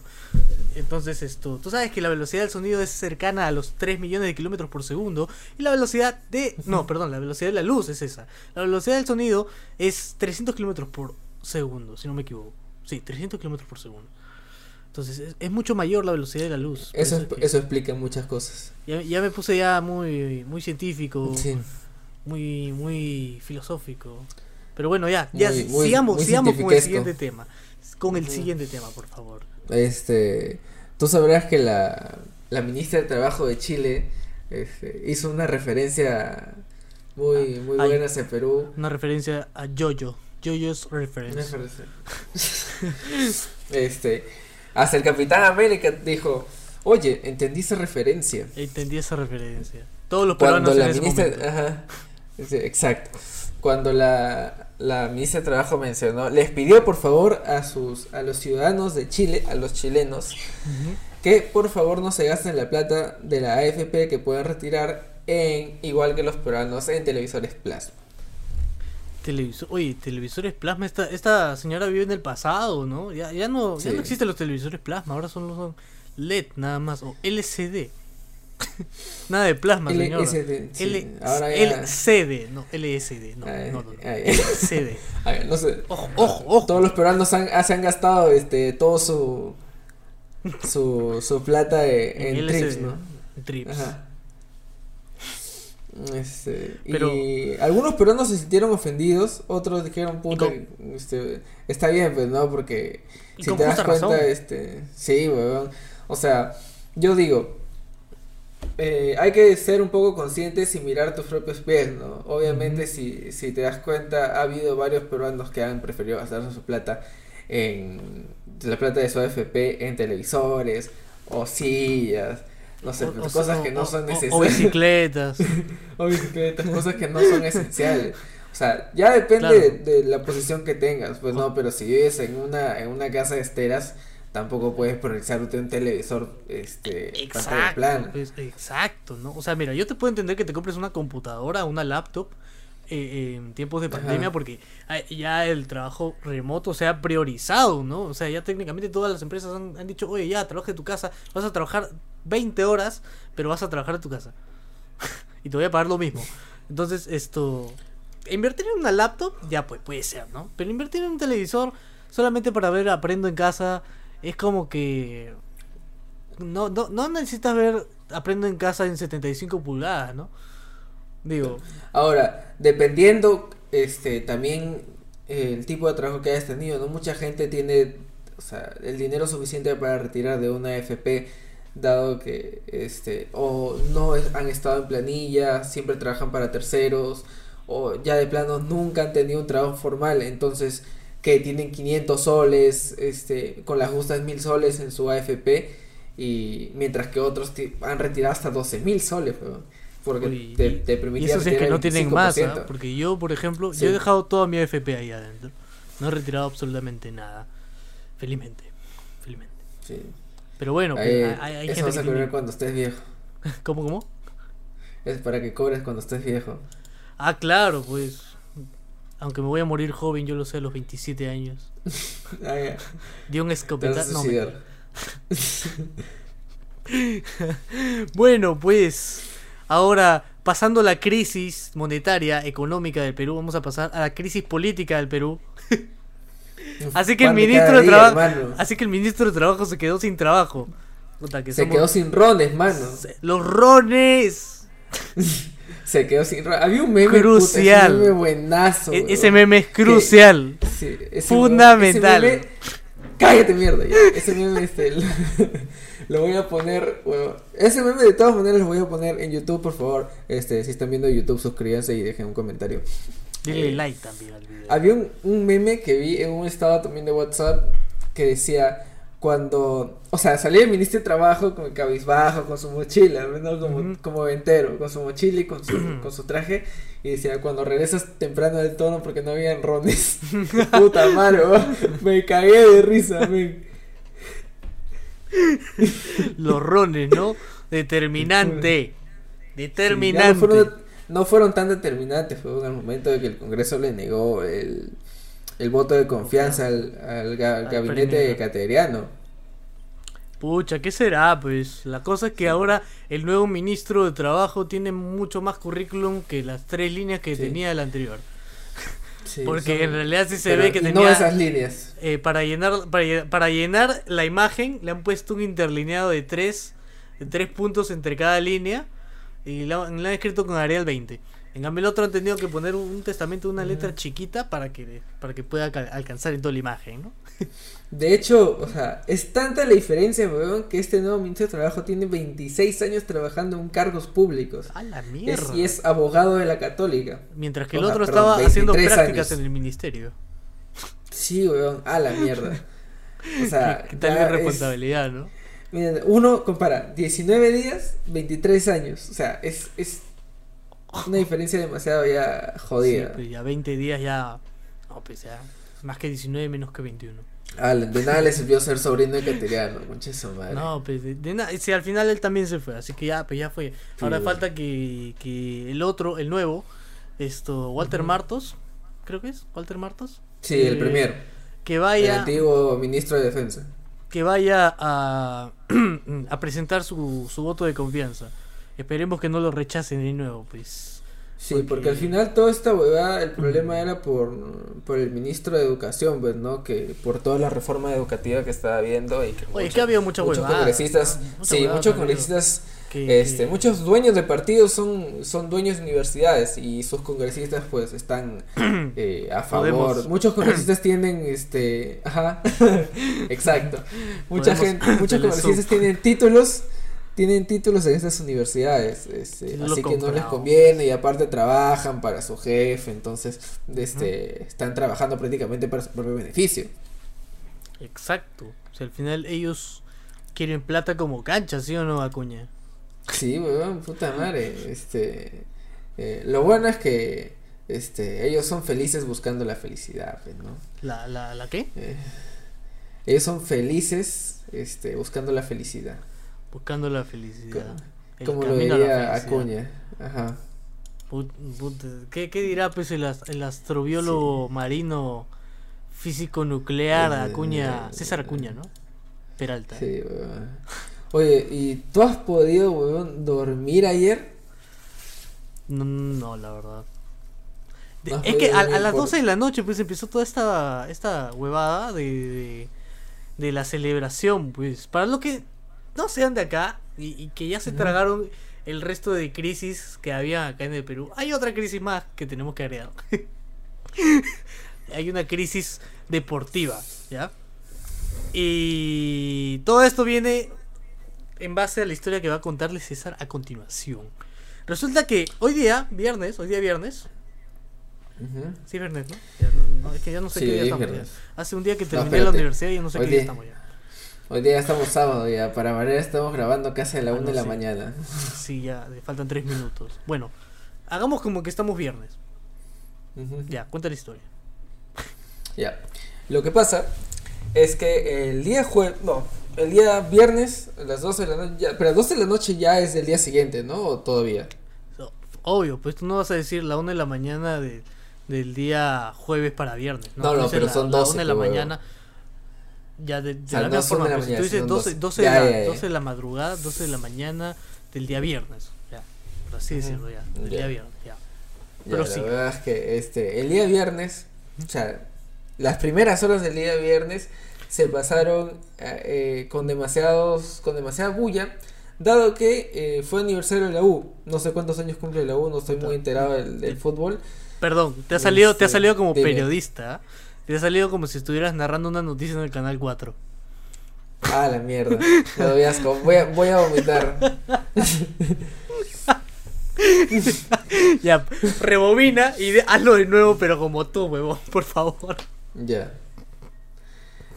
Entonces esto, tú sabes que la velocidad del sonido es cercana a los 3 millones de kilómetros por segundo y la velocidad de... No, <laughs> perdón, la velocidad de la luz es esa. La velocidad del sonido es 300 kilómetros por segundo, si no me equivoco. Sí, 300 kilómetros por segundo. Entonces es, es mucho mayor la velocidad de la luz. Eso, es eso explica muchas cosas. ya, ya me puse ya muy, muy científico Sí. muy muy filosófico. Pero bueno, ya, ya Muy- muy- sigamos, muy sigamos con el siguiente tema. Con el siguiente tema, por favor. Este, tú sabrás que la, la ministra de Trabajo de Chile este, hizo una referencia muy, muy ay. buena hacia Perú. Una referencia a Jojo. Jojo's Una Reference. referencia. <laughs> este, hasta el Capitán América dijo, oye, entendí esa referencia. Entendí esa referencia. Todos los Cuando peruanos la en ese ministra, momento. ajá, sí, exacto. Cuando la, la ministra de Trabajo mencionó, les pidió por favor a sus, a los ciudadanos de Chile, a los chilenos, que por favor no se gasten la plata de la AFP que puedan retirar en igual que los peruanos en televisores plasma. Televisor, oye, televisores plasma, esta, esta señora vive en el pasado, ¿no? Ya, ya no, ya no existen los televisores plasma, ahora son, son LED nada más, o LCD. <laughs> Nada de plasma, señora. LSD, sí, L ahora ya- LCD, no, LSD, no, Ay, no, no. LCD. <laughs> No sé. Ojo, ojo, ojo. Todos los peruanos han, ah, se han gastado este todo su su, su plata e- en, trips, ¿no? Trips. Ajá. Este, Pero- y algunos peruanos se sintieron ofendidos, otros dijeron, puta, con- este, está bien, pues, ¿no? Porque si te das cuenta, razón. este, sí, weón. O sea, yo digo, eh, hay que ser un poco conscientes y mirar tus propios pies, ¿no? Obviamente, si, si te das cuenta, ha habido varios peruanos que han preferido gastar su plata en la plata de su AFP en televisores o sillas, no sé, O- pues, o- cosas o- que no son necesarias. O bicicletas. <laughs> o bicicletas, cosas que no son esenciales. O sea, ya depende Claro. de, de la posición que tengas, pues no, pero si vives en una, en una casa de esteras, tampoco puedes priorizarte un televisor, este, Exacto, plana. pues, exacto, ¿no? O sea, mira, yo te puedo entender que te compres una computadora, una laptop eh, en tiempos de Ajá. pandemia porque ya el trabajo remoto se ha priorizado, ¿no? O sea, ya técnicamente todas las empresas han, han dicho, oye, ya, trabaja de tu casa, vas a trabajar 20 horas, pero vas a trabajar de tu casa. <laughs> y te voy a pagar lo mismo. Entonces, esto... Invertir en una laptop, ya pues puede ser, ¿no? Pero invertir en un televisor solamente para ver Aprendo en casa es como que no, no, no necesitas ver Aprendo en casa en 75 pulgadas, ¿no? Digo, Ahora, dependiendo, este, también eh, el tipo de trabajo que hayas tenido, ¿no? Mucha gente tiene, o sea, el dinero suficiente para retirar de una AFP, dado que, este, o no es- han estado en planilla, siempre trabajan para terceros, o ya de plano nunca han tenido un trabajo formal, entonces que tienen 500 soles, este, con las justas 1000 soles en su AFP, y mientras que otros han retirado hasta 12 mil soles, weón, porque uy, te, y- te y permitía eso es que no tienen más, ¿ah? 5%. porque yo, por ejemplo, Sí. yo he dejado toda mi AFP ahí adentro. No he retirado absolutamente nada. Felizmente, felizmente. Sí. Pero bueno, pues, Ahí- hay, hay- hay eso gente vas que a cobrar tiene... cuando estés viejo. <laughs> ¿Cómo, cómo? Es para que cobres cuando estés viejo. Ah, claro, pues... Aunque me voy a morir joven, yo lo sé, a los 27 años. <laughs> Ah. Dio un escopetazo. No, suicidar. <laughs> Bueno, pues ahora pasando la crisis monetaria, económica del Perú, vamos a pasar a la crisis política del Perú. Así que el ministro de día, así que el ministro de trabajo se quedó sin trabajo. Puta, que Se somos- quedó sin rones, mano. los rones. <laughs> Se quedó sin rones. Había un meme. Crucial. Puta, ese meme buenazo. E- weón. ese meme es crucial. Sí, ese Fundamental. ese meme- Cállate, mierda. ya. Ese meme, este. Lo, <laughs> lo voy a poner. Bueno, ese meme de todas maneras lo voy a poner en YouTube, por favor. Este, si están viendo YouTube, suscríbanse y dejen un comentario. Dile like también al video. Había un, un meme que vi en un estado también de WhatsApp que decía cuando, o sea, salía el ministro de trabajo con el cabizbajo, con su mochila, ¿no? como, Ujú. como ventero, con su mochila y con su, con su traje, y decía, cuando regresas temprano del tono porque no habían rones. <laughs> Puta madre, me cagué de risa, men. Los rones, ¿no? <laughs> Determinante. Determinante. fueron, no fueron tan determinantes, fue en el momento de que el Congreso le negó el, el voto de confianza al, al, ga- al Al gabinete cateriano. Pucha, ¿qué será? Pues la cosa es que ahora el nuevo ministro de Trabajo tiene mucho más currículum que las tres líneas que Sí. tenía el anterior. Sí, Porque son- en realidad sí se pero- ve que tenía... No esas líneas. eh, para llenar para, para llenar la imagen le han puesto un interlineado de tres de tres puntos entre cada línea y han- la han escrito con Arial 20 en cambio el otro han tenido que poner un, testamento una letra chiquita para que para que pueda alcanzar en toda la imagen ¿no? De hecho, o sea, es tanta la diferencia, weón, que este nuevo ministro de Trabajo tiene 26 años trabajando en cargos públicos. a la Es- mierda y es abogado de la Católica. mientras que el sea, otro perdón, estaba haciendo 23 prácticas años. en el ministerio Sí, weón, a la mierda. O sea, <laughs> qué, qué tal la es- responsabilidad no Miren, uno compara 19 días, 23 años. O sea, es, es una diferencia demasiado ya Sí, jodida. pues ya 20 días ya no pues ya más que 19 menos que 21 Ah, de nada le sirvió ser sobrino de Cateriano, su madre. No, pues de, de nada. Si al final él también se fue, así que ya, pues ya fue. Ahora Sí. falta que, que el otro, el nuevo, esto, Walter. Martos, creo que es, Walter Martos, Sí, el eh, primero. que El vaya, antiguo ministro de Defensa. Que vaya a, <clears throat> a presentar su, su voto de confianza. Esperemos que no lo rechacen de nuevo, pues. Sí, Porque- porque... al final toda esta huevada, el problema era por, por el ministro de Educación, pues, ¿no? Que por toda la reforma educativa que estaba habiendo y que Oye, mucho- que ha habido mucha muchos huevada, congresistas, ¿no? Mucha sí, huevada muchos congresistas, Que, este, que- muchos dueños de partidos son, son dueños de universidades y sus congresistas pues están <clears throat> eh, a favor. Podemos. <clears throat> Muchos congresistas tienen, este, ajá, <laughs> exacto. Mucha Podemos gente, muchos congresistas tienen títulos tienen títulos en estas universidades, este, así que no les conviene y aparte trabajan para su jefe, entonces este, están trabajando prácticamente para su propio beneficio. Exacto. O sea, al final ellos quieren plata como cancha, ¿sí o no, Acuña? Sí, weón, puta madre. Este, eh, lo bueno es que este, ellos son felices buscando la felicidad, pues, ¿no? ¿La, la, la qué? Eh, ellos son felices este, buscando la felicidad. Buscando la felicidad. El como lo camino a la diría. Acuña. Ajá. ¿qué, qué dirá pues el, as- el astrobiólogo marino físico nuclear Eh, Acuña, eh, César Acuña, ¿no? Peralta. Sí, weón. Oye, ¿y tú has podido, weón, dormir ayer? No, no, la verdad. De- es que a, las por- 12 de la noche pues empezó toda esta, esta huevada de, de, de la celebración, pues. Para los que no sean de acá y, y que ya se tragaron el resto de crisis que había acá en el Perú, hay otra crisis más que tenemos que agregar. <laughs> hay una crisis deportiva, ¿ya? Y todo esto viene en base a la historia que va a contarle César a continuación. Resulta que hoy día, viernes, hoy día viernes, sí viernes, ¿no? Ya no- no, es que ya no sé Sí, qué día es estamos. ya. Hace un día que No, terminé la universidad y ya no sé Hoy qué día día- estamos ya. Hoy día estamos sábado ya, para variar estamos grabando casi a la Ah, una no de la sé. mañana. Sí, ya, le faltan tres minutos. Bueno, hagamos como que estamos viernes. Ujú. Ya, cuenta la historia. Ya. Lo que pasa es que el día jueves, no, el día viernes, a las 12 de la noche, ya- pero a las 12 de la noche ya es del día siguiente, ¿no? ¿O todavía? Obvio, pues tú no vas a decir la una de la mañana de, del día jueves para viernes. No, no, dices pero la- son la 12, una de la mañana. Ya de, de sea, la no misma forma, de la pues, si mañana, tú dices son 12, 12. 12, Ya, de la, ya, ya. 12 de la madrugada, 12 de la mañana del día viernes. Ya, por así Ujú. decirlo, ya. Del día viernes, ya. Pero la sí. verdad es que este, el día viernes, o sea, las primeras horas del día viernes se pasaron eh, con demasiados, con demasiada bulla, dado que eh, fue aniversario de la U. No sé cuántos años cumple la U, no estoy muy enterado del, del fútbol. Perdón, te ha salido, te ha Este, salido como periodista. ¿eh? Te ha salido como si estuvieras narrando una noticia en el canal 4. Ah, la mierda. Me doy asco. Voy a, voy a vomitar. <laughs> ya, rebobina y de- hazlo de nuevo, pero como tú, huevón, por favor. Ya.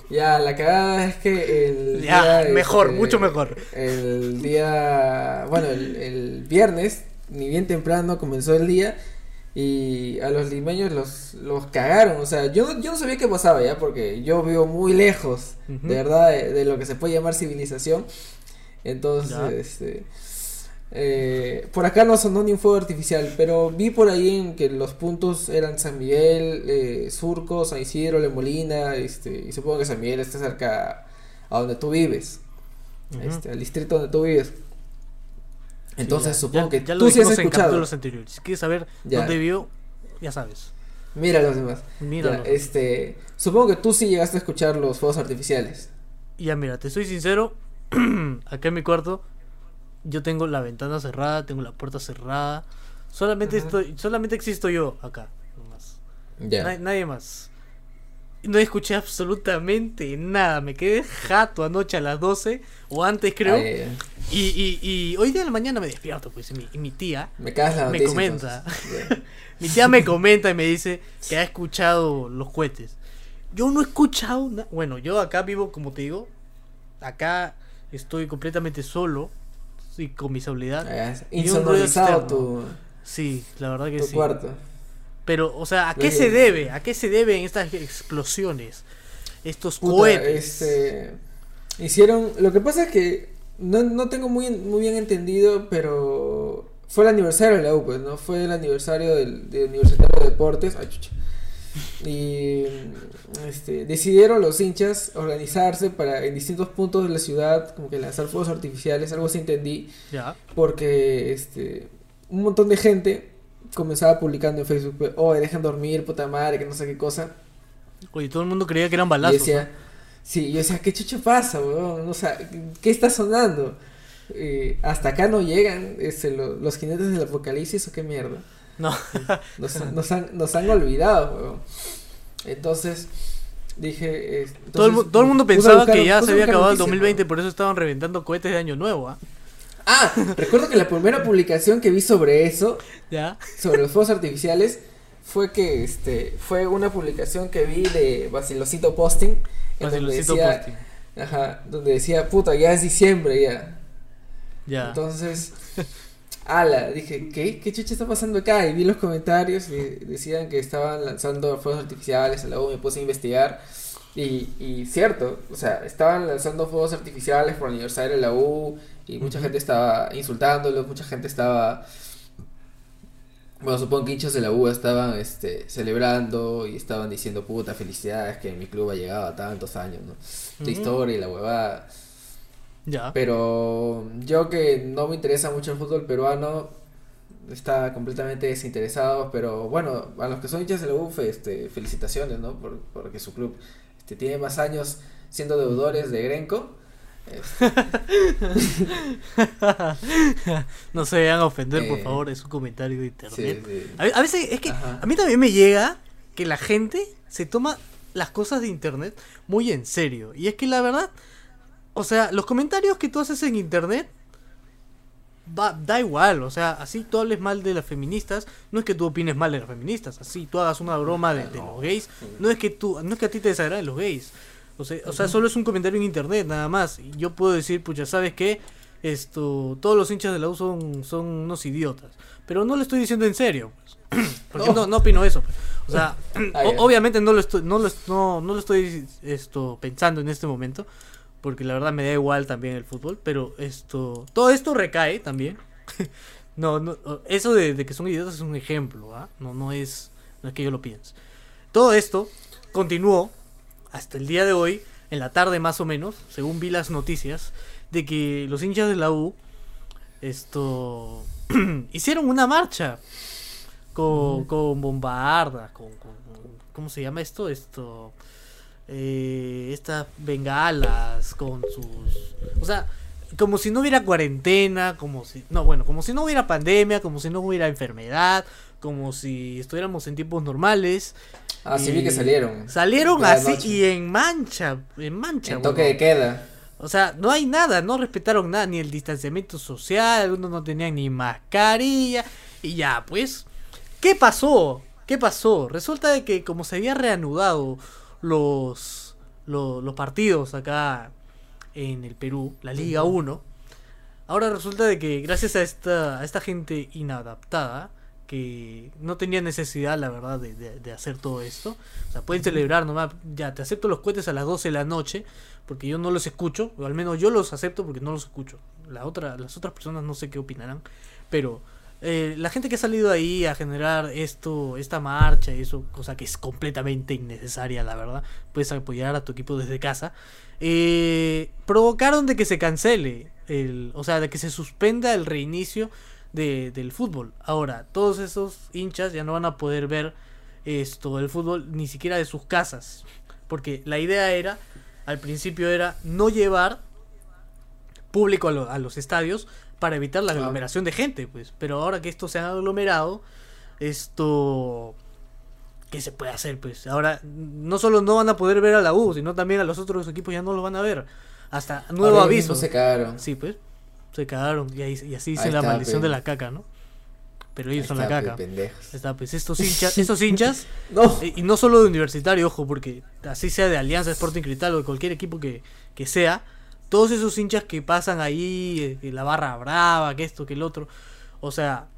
Ya, la cagada es que el Ya, día, mejor, este, mucho mejor. El día, bueno, el, el viernes, ni bien temprano comenzó el día y a los limeños los, los cagaron, o sea, yo, yo no sabía qué pasaba ya porque yo vivo muy lejos, de verdad, de, de lo que se puede llamar civilización. Entonces, Ya. este, Eh, por acá no sonó ni un fuego artificial, pero vi por ahí en que los puntos eran San Miguel, eh, Surco, San Isidro, Le Molina, este, y supongo que San Miguel está cerca a donde tú vives, este, al distrito donde tú vives. Entonces Sí, ya- supongo ya- que ya tú sí has escuchado. capítulos anteriores. Si quieres saber Ya. dónde vio, ya sabes. Mira los demás. Míralo. Este, supongo que tú sí llegaste a escuchar los fuegos artificiales. Ya mira, te soy sincero, <clears throat> acá en mi cuarto yo tengo la ventana cerrada, tengo la puerta cerrada. Solamente Ajá. estoy, solamente existo yo acá, nomás. Ya. Na- nadie más. No escuché absolutamente nada. Me quedé jato anoche a las 12 o antes creo. Ay, ay, ay. Y, y, y hoy día de la mañana me despierto, pues, y mi, y mi tía, Me la Me comenta. <laughs> mi tía me comenta y me dice <laughs> que ha escuchado los cohetes. Yo no he escuchado nada. Bueno, yo acá vivo, como te digo, acá estoy completamente solo y con mi soledad. Ah, Insonorizado tu, Sí, la verdad que tu sí. cuarto. Pero, o sea, ¿a qué se debe? ¿A qué se deben estas explosiones? Estos Puta, cohetes. este, hicieron. Lo que pasa es que no, no tengo muy, muy bien entendido, pero fue el aniversario de la U, pues, ¿no? Fue el aniversario del, del Universitario de Deportes. Ay, chucha. Y este, decidieron los hinchas organizarse para en distintos puntos de la ciudad, como que lanzar fuegos artificiales, algo así entendí, Ya. porque este, un montón de gente comenzaba publicando en Facebook, pues, oh, dejan dormir, puta madre, que no sé qué cosa. Oye, todo el mundo creía que eran Y balazos. decía, sí, yo decía, ¿qué chucho pasa, weón? O sea, ¿qué está sonando? Eh, hasta acá no llegan este, lo- los jinetes del apocalipsis o qué mierda. ¿no? No. <laughs> Nos, nos han, nos han olvidado, weón. Entonces, dije... eh, todo, el, todo el mundo pensaba buscar- que ya se había acabado el noticias, 2020, weón. por eso estaban reventando cohetes de año nuevo, ¿ah? Ah, recuerdo que la primera publicación que vi sobre eso, Ya. sobre los fuegos artificiales, fue que este fue una publicación que vi de Basilocito Posting, en donde decía, posting. ajá, donde decía, puta, ya es diciembre ya. Ya. Entonces, ala, dije, ¿qué? ¿Qué chucha está pasando acá? Y vi los comentarios y decían que estaban lanzando fuegos artificiales U, me puse a investigar. Y, y cierto, o sea, estaban lanzando fuegos artificiales por el aniversario de la U y mucha gente estaba insultándolos, mucha gente estaba... Bueno, supongo que hinchas de la U estaban este, celebrando y estaban diciendo, puta, felicidades que mi club ha llegado a tantos años, ¿no? De historia y la huevada. Ya. Pero yo que no me interesa mucho el fútbol peruano, está completamente desinteresado. Pero bueno, a los que son hinchas de la UF, este, felicitaciones, ¿no? Por, porque su club este, tiene más años siendo deudores de Grenco. <laughs> No se vayan a ofender, por Eh, favor, es un comentario de internet. sí. A, ve- a veces es que Ajá. a mí también me llega que la gente se toma las cosas de internet muy en serio. Y es que la verdad, o sea, los comentarios que tú haces en internet va, da igual. O sea, así tú hables mal de las feministas, no es que tú opines mal de las feministas. Así tú hagas una broma de, los gays, no es que tú, no es que a ti te desagraden los gays. O sea, o sea, solo es un comentario en internet nada más. Y yo puedo decir, pucha, ¿sabes qué? Esto, todos los hinchas de la U son, son unos idiotas. Pero no lo estoy diciendo en serio, pues. <clears throat> Porque No. no, no opino eso. pues. O sea, <clears throat> Ah, o- obviamente no lo estoy, no lo, no, no lo estoy esto, pensando en este momento. Porque la verdad me da igual también el fútbol. Pero esto. Todo esto recae también. <laughs> no, no. Eso de, de que son idiotas es un ejemplo, ¿ah? No, no es. No es que yo lo piense. Todo esto continuó hasta el día de hoy, en la tarde más o menos, según vi las noticias, de que los hinchas de la U esto <clears throat> hicieron una marcha con, con bombardas, con, con- ¿cómo se llama esto? Esto eh, estas bengalas con sus o sea, como si no hubiera cuarentena, como si no, bueno, como si no hubiera pandemia, como si no hubiera enfermedad, como si estuviéramos en tiempos normales. Ah, sí vi que salieron. Salieron la así y en mancha, en mancha. En toque de queda. O sea, no hay nada, no respetaron nada, ni el distanciamiento social, algunos no tenían ni mascarilla. Y ya, pues, ¿qué pasó? ¿Qué pasó? Resulta de que como se había reanudado los, los, los partidos acá en el Perú, la Liga 1, ahora resulta de que gracias a esta, a esta gente inadaptada, que no tenía necesidad, la verdad, de, hacer todo esto. O sea, pueden celebrar nomás, ya, te acepto los cohetes a las 12 de la noche, porque yo no los escucho, o al menos yo los acepto porque no los escucho. La otra, las otras personas no sé qué opinarán, pero eh, la gente que ha salido ahí a generar esto, esta marcha y eso, cosa que es completamente innecesaria, la verdad, puedes apoyar a tu equipo desde casa, eh, provocaron de que se cancele, el, o sea, de que se suspenda el reinicio de, del fútbol. Ahora, todos esos hinchas ya no van a poder ver esto, el fútbol, ni siquiera de sus casas, porque la idea era, al principio era no llevar público a, lo- a los estadios para evitar la aglomeración de gente, pues. Pero ahora que esto se ha aglomerado, esto ¿qué se puede hacer? Pues ahora no solo no van a poder ver a la U, sino también a los otros equipos ya no lo van a ver. Hasta nuevo Ahora aviso. se cagaron. Sí, pues. Se cagaron. Y, ahí, y así dice Ahí la está, maldición pe. de la caca, ¿no? Pero ellos Ahí son la caca. pe, pendejos. Está, pues estos <laughs> hinchas, estos hinchas <laughs> No. eh, y no solo de Universitario, ojo, porque así sea de Alianza, Sporting Cristal o de cualquier equipo que, que sea, todos esos hinchas que pasan ahí, eh, la barra brava, que esto, que el otro, o sea,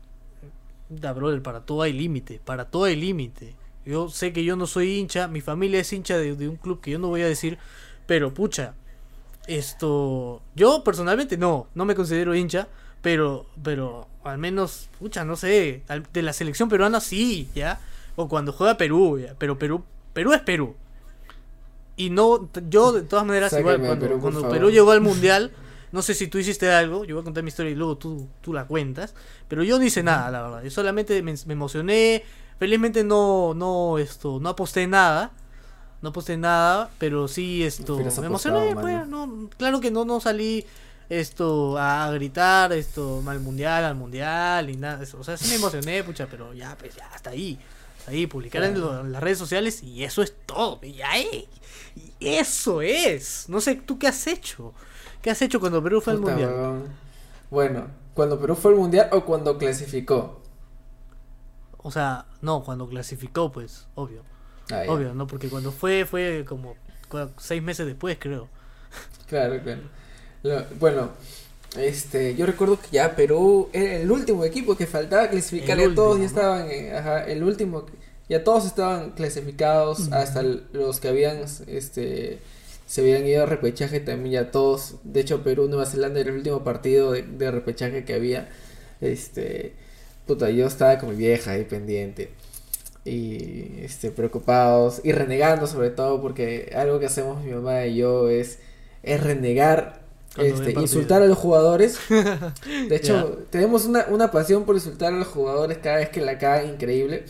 da brother, para todo hay límite, para todo hay límite. Yo sé que yo no soy hincha, mi familia es hincha de, de un club que yo no voy a decir, pero pucha, esto, yo personalmente no, no me considero hincha, pero, pero al menos, pucha, no sé, de la selección peruana sí, ya, o cuando juega Perú, ya, pero Perú, Perú es Perú. Y no, yo de todas maneras, igual, cuando. Perú llegó al mundial, no sé si tú hiciste algo, yo voy a contar mi historia y luego tú, tú la cuentas, pero yo no hice nada, la verdad, yo solamente me, me emocioné, felizmente no, no, esto, no aposté nada, no aposté nada, pero sí esto, me emocioné, pues, no, claro que no, no salí esto a gritar esto al mundial, al mundial y nada, eso. o sea, sí me emocioné, pucha, pero ya, pues ya, hasta ahí, hasta ahí, publicar en, lo- en las redes sociales y eso es todo, y y eso es, no sé, ¿tú qué has hecho? ¿Qué has hecho cuando Perú fue al mundial? huevón. Bueno, cuando Perú fue al mundial o cuando clasificó. O sea, no, cuando clasificó, pues, obvio, Ah, obvio, ¿no? Porque cuando fue, fue como seis meses después, creo. <laughs> Claro, claro. Lo- bueno, este, yo recuerdo que ya Perú era el último equipo que faltaba clasificar. El ya todos ya estaban, ajá, el último, ya todos estaban clasificados, hasta los que habían, este, se habían ido a repechaje también ya todos. De hecho, Perú, Nueva Zelanda era el último partido de, de repechaje que había. Este, puta, yo estaba con mi vieja ahí pendiente. Y este, preocupados y renegando sobre todo porque algo que hacemos mi mamá y yo es, es renegar, este, insultar a los jugadores. <laughs> De hecho, tenemos una, una pasión por insultar a los jugadores cada vez que la cagan increíble.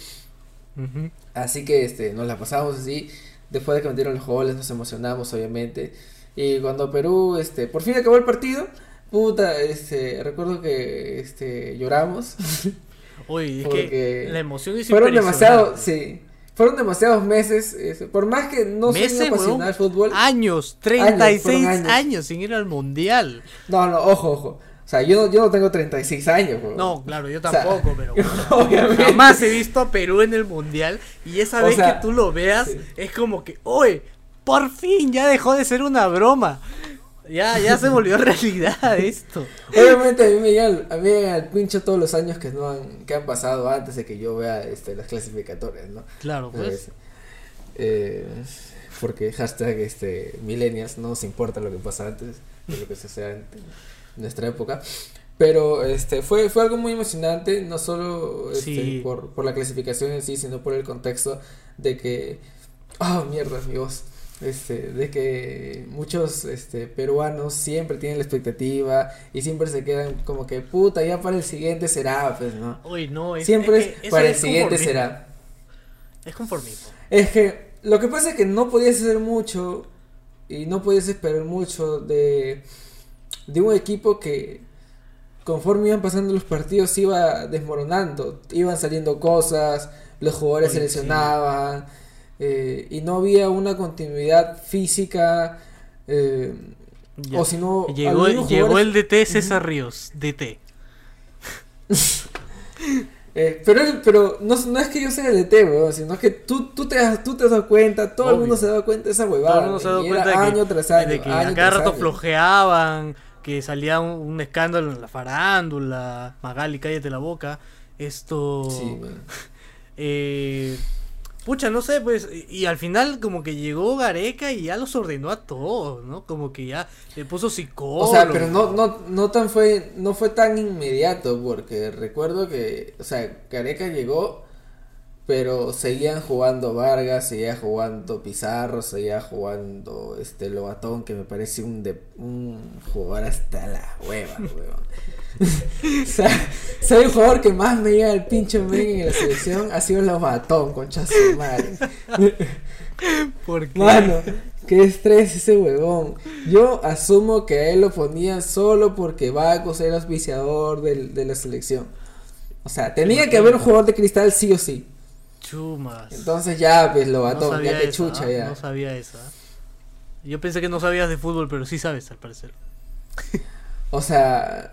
Así que este, nos la pasamos así. Después de que metieron los goles, nos emocionamos, obviamente. Y cuando Perú, este, por fin acabó el partido, puta, este, recuerdo que este, lloramos. <laughs> Oye, es Porque que la emoción es Fueron demasiados, sí. Fueron demasiados meses. este, por más que no soy Meses, un apasionado del fútbol. Años, 36 fueron años. años. sin ir al mundial. No, no, ojo, ojo. O sea, yo no, yo no tengo 36 años, weón. No, claro, yo sea, tampoco, pero <laughs> Obviamente. jamás he visto a Perú en el mundial y esa O vez sea, que tú lo veas sí. es como que, oye, por fin ya dejó de ser una broma. Ya, ya se volvió <laughs> realidad esto. Obviamente a mí me llega al, a mí me llega al pincho todos los años que no han, que han pasado antes de que yo vea este, las clasificatorias, ¿no? Claro, pues. Pues, eh, porque hashtag este millennials no nos importa lo que pasa antes de lo que se sea en nuestra época. Pero este fue, fue algo muy emocionante, no solo este, Sí. por, por la clasificación en sí, sino por el contexto de que, oh mierda, mi voz, este, de que muchos este, peruanos siempre tienen la expectativa y siempre se quedan como que, puta, ya para el siguiente será, pues, ¿no? Es, Siempre es que para el siguiente será. Es conformismo. Es que lo que pasa es que no podías hacer mucho y no podías esperar mucho de, de un equipo que conforme iban pasando los partidos iba desmoronando, iban saliendo cosas, los jugadores Oye, se sí. Eh, y no había una continuidad física eh, o si no Llegó, llegó jugadores- el DT César Ríos, DT. <laughs> Eh, pero, pero no, no es que yo sea el DT, weón, sino que tú, tú, te, has- tú te has dado cuenta, todo el mundo se ha dado cuenta de esa huevada. Todo el mundo se ha dado cuenta de que, año tras año, de que año cada rato año. flojeaban, que salía un, un escándalo en la farándula, Magali, cállate la boca. Esto. Sí. <laughs> Eh, pucha, no sé, pues. Y, al final, como que llegó Gareca y ya los ordenó a todos, ¿no? Como que ya le puso psicólogo. O sea, pero no, no, no tan fue, no fue tan inmediato, porque recuerdo que, o sea, Careca llegó, pero seguían jugando Vargas, seguía jugando Pizarro, seguía jugando este Lobatón, que me parece un de, un jugador hasta la hueva, <laughs> weón. <laughs> o sea, si hay un jugador que más me llega al pinche men en la selección, ha sido Lobatón, concha su madre. Porque Mano, qué estrés ese huevón. Yo asumo que a él lo ponían solo porque Bacos era auspiciador del- de la selección. O sea, tenía que haber un jugador de cristal sí o sí. Chumas. Entonces ya, pues lo no bató, sabía ya que esa, chucha ¿ah? ya. No sabía esa. Yo pensé que no sabías de fútbol, pero sí sabes, al parecer. O sea,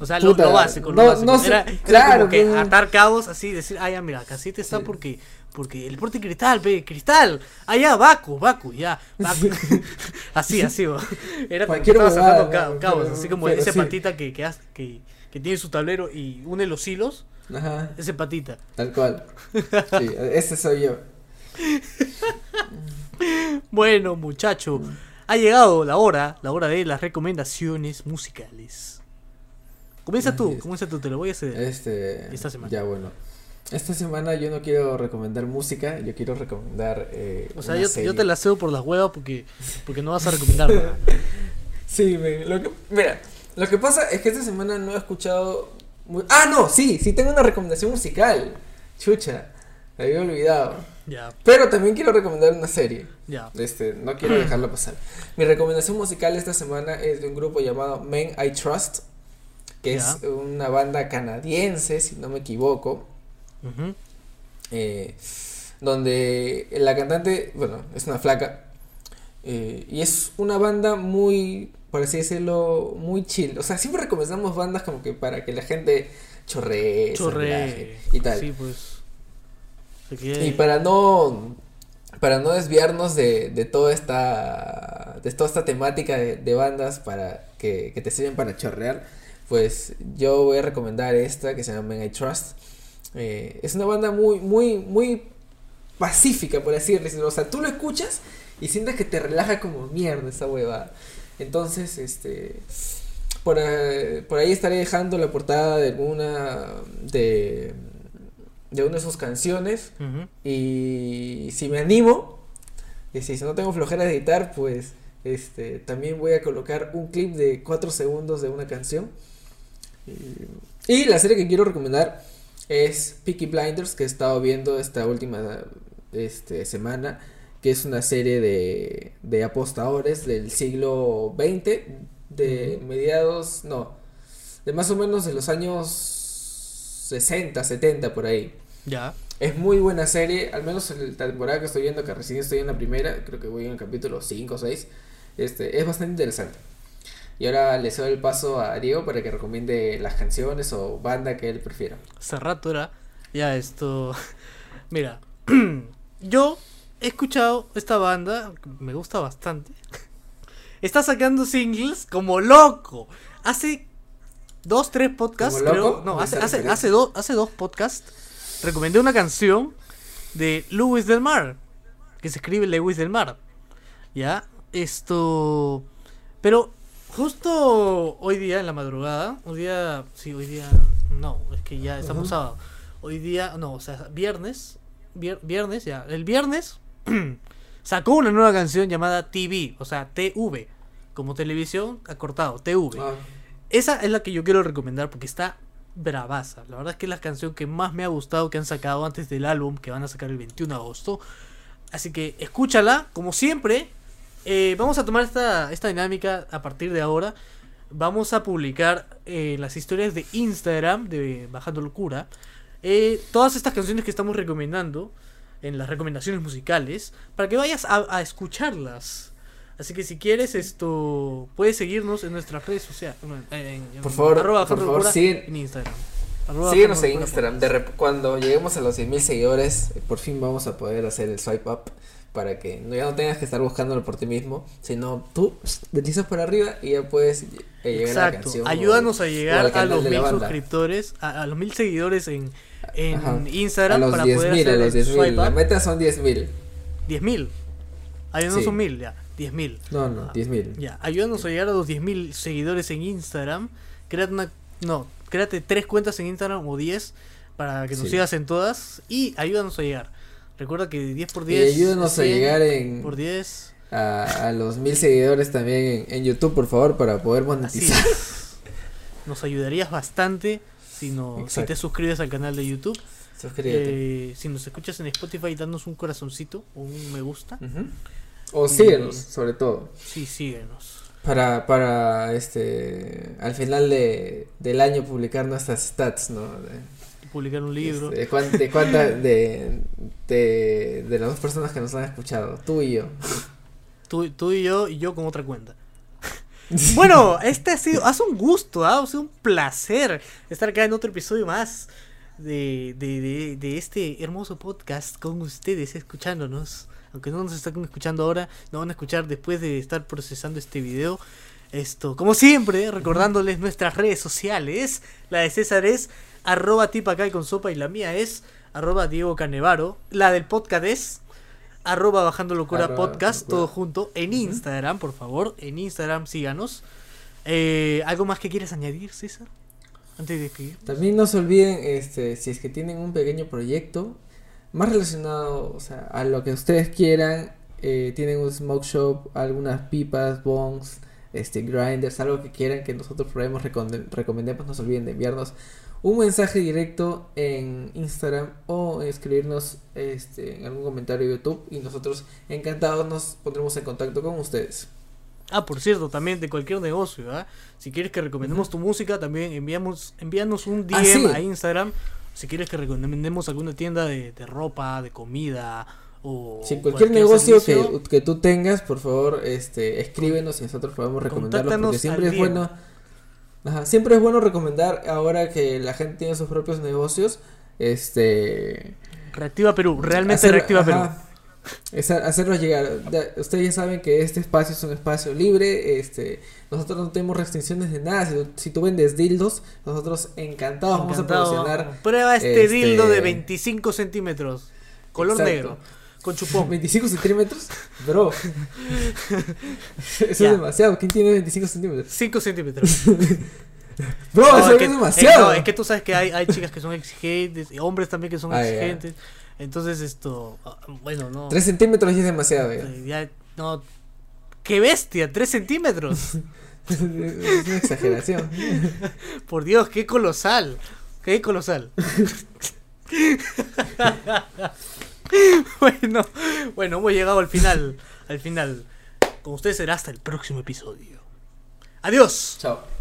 O sea, lo, Puta, lo básico, lo no- básico. no sé, era, era claro, como que atar cabos así, decir, ah, ya, mira, casi te está Sí. porque, porque el porte cristal, pe, cristal, allá, Baku, Baku, ya, Baku. <laughs> así, así, va. Era como que estabas atando ca- ¿no? cabos, Pero- así como pero sí. patita que, que, hace- que, que tiene su tablero y une los hilos, ajá, ese patita. tal cual. Sí, ese soy yo. Bueno, muchacho, ha llegado la hora, la hora de las recomendaciones musicales. Comienza tú, es. comienza tú, te lo voy a ceder. Este, Esta semana. Ya bueno. Esta semana yo no quiero recomendar música, yo quiero recomendar eh, O sea, una yo, serie. yo te la cedo por las huevas porque, porque no vas a recomendar nada. <laughs> Sí, me- lo que, mira, lo que pasa es que esta semana no he escuchado... Ah, no, sí, sí tengo una recomendación musical. Chucha, me había olvidado. Pero también quiero recomendar una serie. ya. Este, no quiero dejarlo pasar. Mi recomendación musical esta semana es de un grupo llamado Men I Trust, que es una banda canadiense, si no me equivoco, eh, donde la cantante, bueno, es una flaca, eh, y es una banda muy, por así decirlo, muy chill. O sea, siempre recomendamos bandas como que para que la gente chorree, se Chorre. relaje y tal. Sí, pues. Y para no para no desviarnos de, de toda esta de toda esta temática de, de bandas para que, que te sirven para chorrear, pues yo voy a recomendar esta que se llama Men I Trust. Eh, es una banda muy muy muy pacífica por así decirlo, o sea, tú lo escuchas y sientes que te relaja como mierda esa huevada. Entonces, este por, eh, por ahí estaré dejando la portada de alguna de de una de sus canciones y si me animo, y si no tengo flojera de editar, pues este también voy a colocar un clip de 4 segundos de una canción. Y, y la serie que quiero recomendar es Peaky Blinders, que he estado viendo esta última este, semana, que es una serie de, de apostadores del siglo XX, de mediados, no, de más o menos de los años 60, 70 por ahí. Ya. Es muy buena serie, al menos en la temporada que estoy viendo, que recién estoy en la primera, creo que voy en el capítulo 5 o 6. Este, es bastante interesante. Y ahora le cedo el paso a Diego para que recomiende las canciones o banda que él prefiera. Hace rato era. Ya, esto. <laughs> Mira. <clears throat> Yo he escuchado esta banda. Me gusta bastante. Está sacando singles como loco. Hace dos, tres podcasts, creo. No, ¿Me hace, hace, hace, dos, hace dos podcasts. Recomendé una canción de Lewis del Mar. Que se escribe Lewis del Mar. Ya. Esto. Pero justo hoy día en la madrugada. Hoy día. Sí, hoy día. No, es que ya estamos Ujú. sábado. Hoy día. No, o sea, viernes. vier- viernes, ya. El viernes. <clears throat> sacó una nueva canción llamada TV. O sea, TV. Como televisión acortado. TV. Ah, Esa es la que yo quiero recomendar porque está bravaza. La verdad es que es la canción que más me ha gustado que han sacado antes del álbum que van a sacar el 21 de agosto. Así que escúchala, como siempre. Eh, vamos a tomar esta, esta dinámica a partir de ahora. Vamos a publicar eh, las historias de Instagram de Bajando Locura. eh, todas estas canciones que estamos recomendando en las recomendaciones musicales para que vayas a, a escucharlas. Así que si quieres esto, puedes seguirnos en nuestras redes sociales. bueno, en- en- Por favor, arroba por favor, siguen- en Instagram. Arroba Síguenos en Instagram. De cuando lleguemos a los 10.000 seguidores, por fin vamos a poder hacer el swipe up para que no, ya no tengas que estar buscándolo por ti mismo, sino tú deslizas para arriba y ya puedes eh, llegar a la canción. o- Ayúdanos a llegar a los mil suscriptores, a, a los mil seguidores en, en Ajá. Instagram a los para 10.000, poder a hacer los el 10.000. swipe La up. meta son 10.000. 10.000. Ayúdanos Sí. son mil, ya. 10.000. No, no, 10.000. Ya, ayúdanos a llegar a los 10.000 seguidores en Instagram. Créate una. No, créate tres cuentas en Instagram o 10 para que nos Sí. sigas en todas. Y ayúdanos a llegar. Recuerda que 10 por Y 10. ayúdanos a 100 llegar en, Por 10. a, a los mil seguidores también en, en YouTube, por favor, para poder monetizar. Nos ayudarías bastante si, no, si te suscribes al canal de YouTube. Suscríbete. Eh, si nos escuchas en Spotify, danos un corazoncito o un me gusta. O síguenos, sobre todo. Sí, síguenos. Para, para este al final de, del año publicar nuestras stats, ¿no? De, Publicar un libro. <laughs> de cuán- de de, las dos personas que nos han escuchado, tú y yo. Tú, tú y yo, y yo con otra cuenta. <laughs> Bueno, este ha sido, ha sido un gusto, ¿ah? ha sido un placer estar acá en otro episodio más de, de, de, de este hermoso podcast con ustedes, escuchándonos. Aunque no nos están escuchando ahora, nos van a escuchar después de estar procesando este video. Esto, como siempre, recordándoles nuestras redes sociales. La de César es arroba tipacay con sopa y la mía es arroba Diego Canevaro. La del podcast es arroba bajando locura Arroba podcast, locura. todo junto en Instagram, por favor. En Instagram síganos. Eh, ¿Algo más que quieras añadir, César? Antes de despedir. También no se olviden, este, si es que tienen un pequeño proyecto, más relacionado, o sea, a lo que ustedes quieran, eh, tienen un smoke shop, algunas pipas, bongs, este, grinders, algo que quieran que nosotros probemos, recomend- recomendemos, no se olviden de enviarnos un mensaje directo en Instagram o escribirnos este, en algún comentario de YouTube y nosotros encantados nos pondremos en contacto con ustedes. Ah, por cierto, también de cualquier negocio, ¿ah? Si quieres que recomendemos tu música, también enviamos, envíanos un DM Ah, sí. a Instagram. Si quieres que recomendemos alguna tienda de, de ropa, de comida o Si cualquier, negocio que, que tú tengas, por favor, este, escríbenos y nosotros podemos recomendarlo porque siempre es bueno. Ajá, siempre es bueno recomendar ahora que la gente tiene sus propios negocios, este, Reactiva Perú, realmente hacer- Reactiva Perú. es hacerlos llegar. Ustedes ya saben que este espacio es un espacio libre, este, nosotros no tenemos restricciones de nada. Si tú, si tú vendes dildos, nosotros encantados vamos a promocionar Prueba este, este- dildo de 25 centímetros. Color Exacto. negro. Con chupón. 25 centímetros, bro. <laughs> Eso es demasiado. ¿Quién tiene 25 centímetros? 5 centímetros. <laughs> Bro, No, eso es que, demasiado. no, es que tú sabes que hay, hay chicas que son exigentes, y hombres también que son Ah, exigentes. Entonces esto, ah, bueno, no. 3 centímetros ya es demasiado. Ya. eh, ya, no. ¡Qué bestia! ¡3 centímetros! <laughs> es una exageración. Por Dios, qué colosal. Qué colosal. <laughs> bueno, bueno, hemos llegado al final. Al final. Con ustedes será hasta el próximo episodio. Adiós. Chao.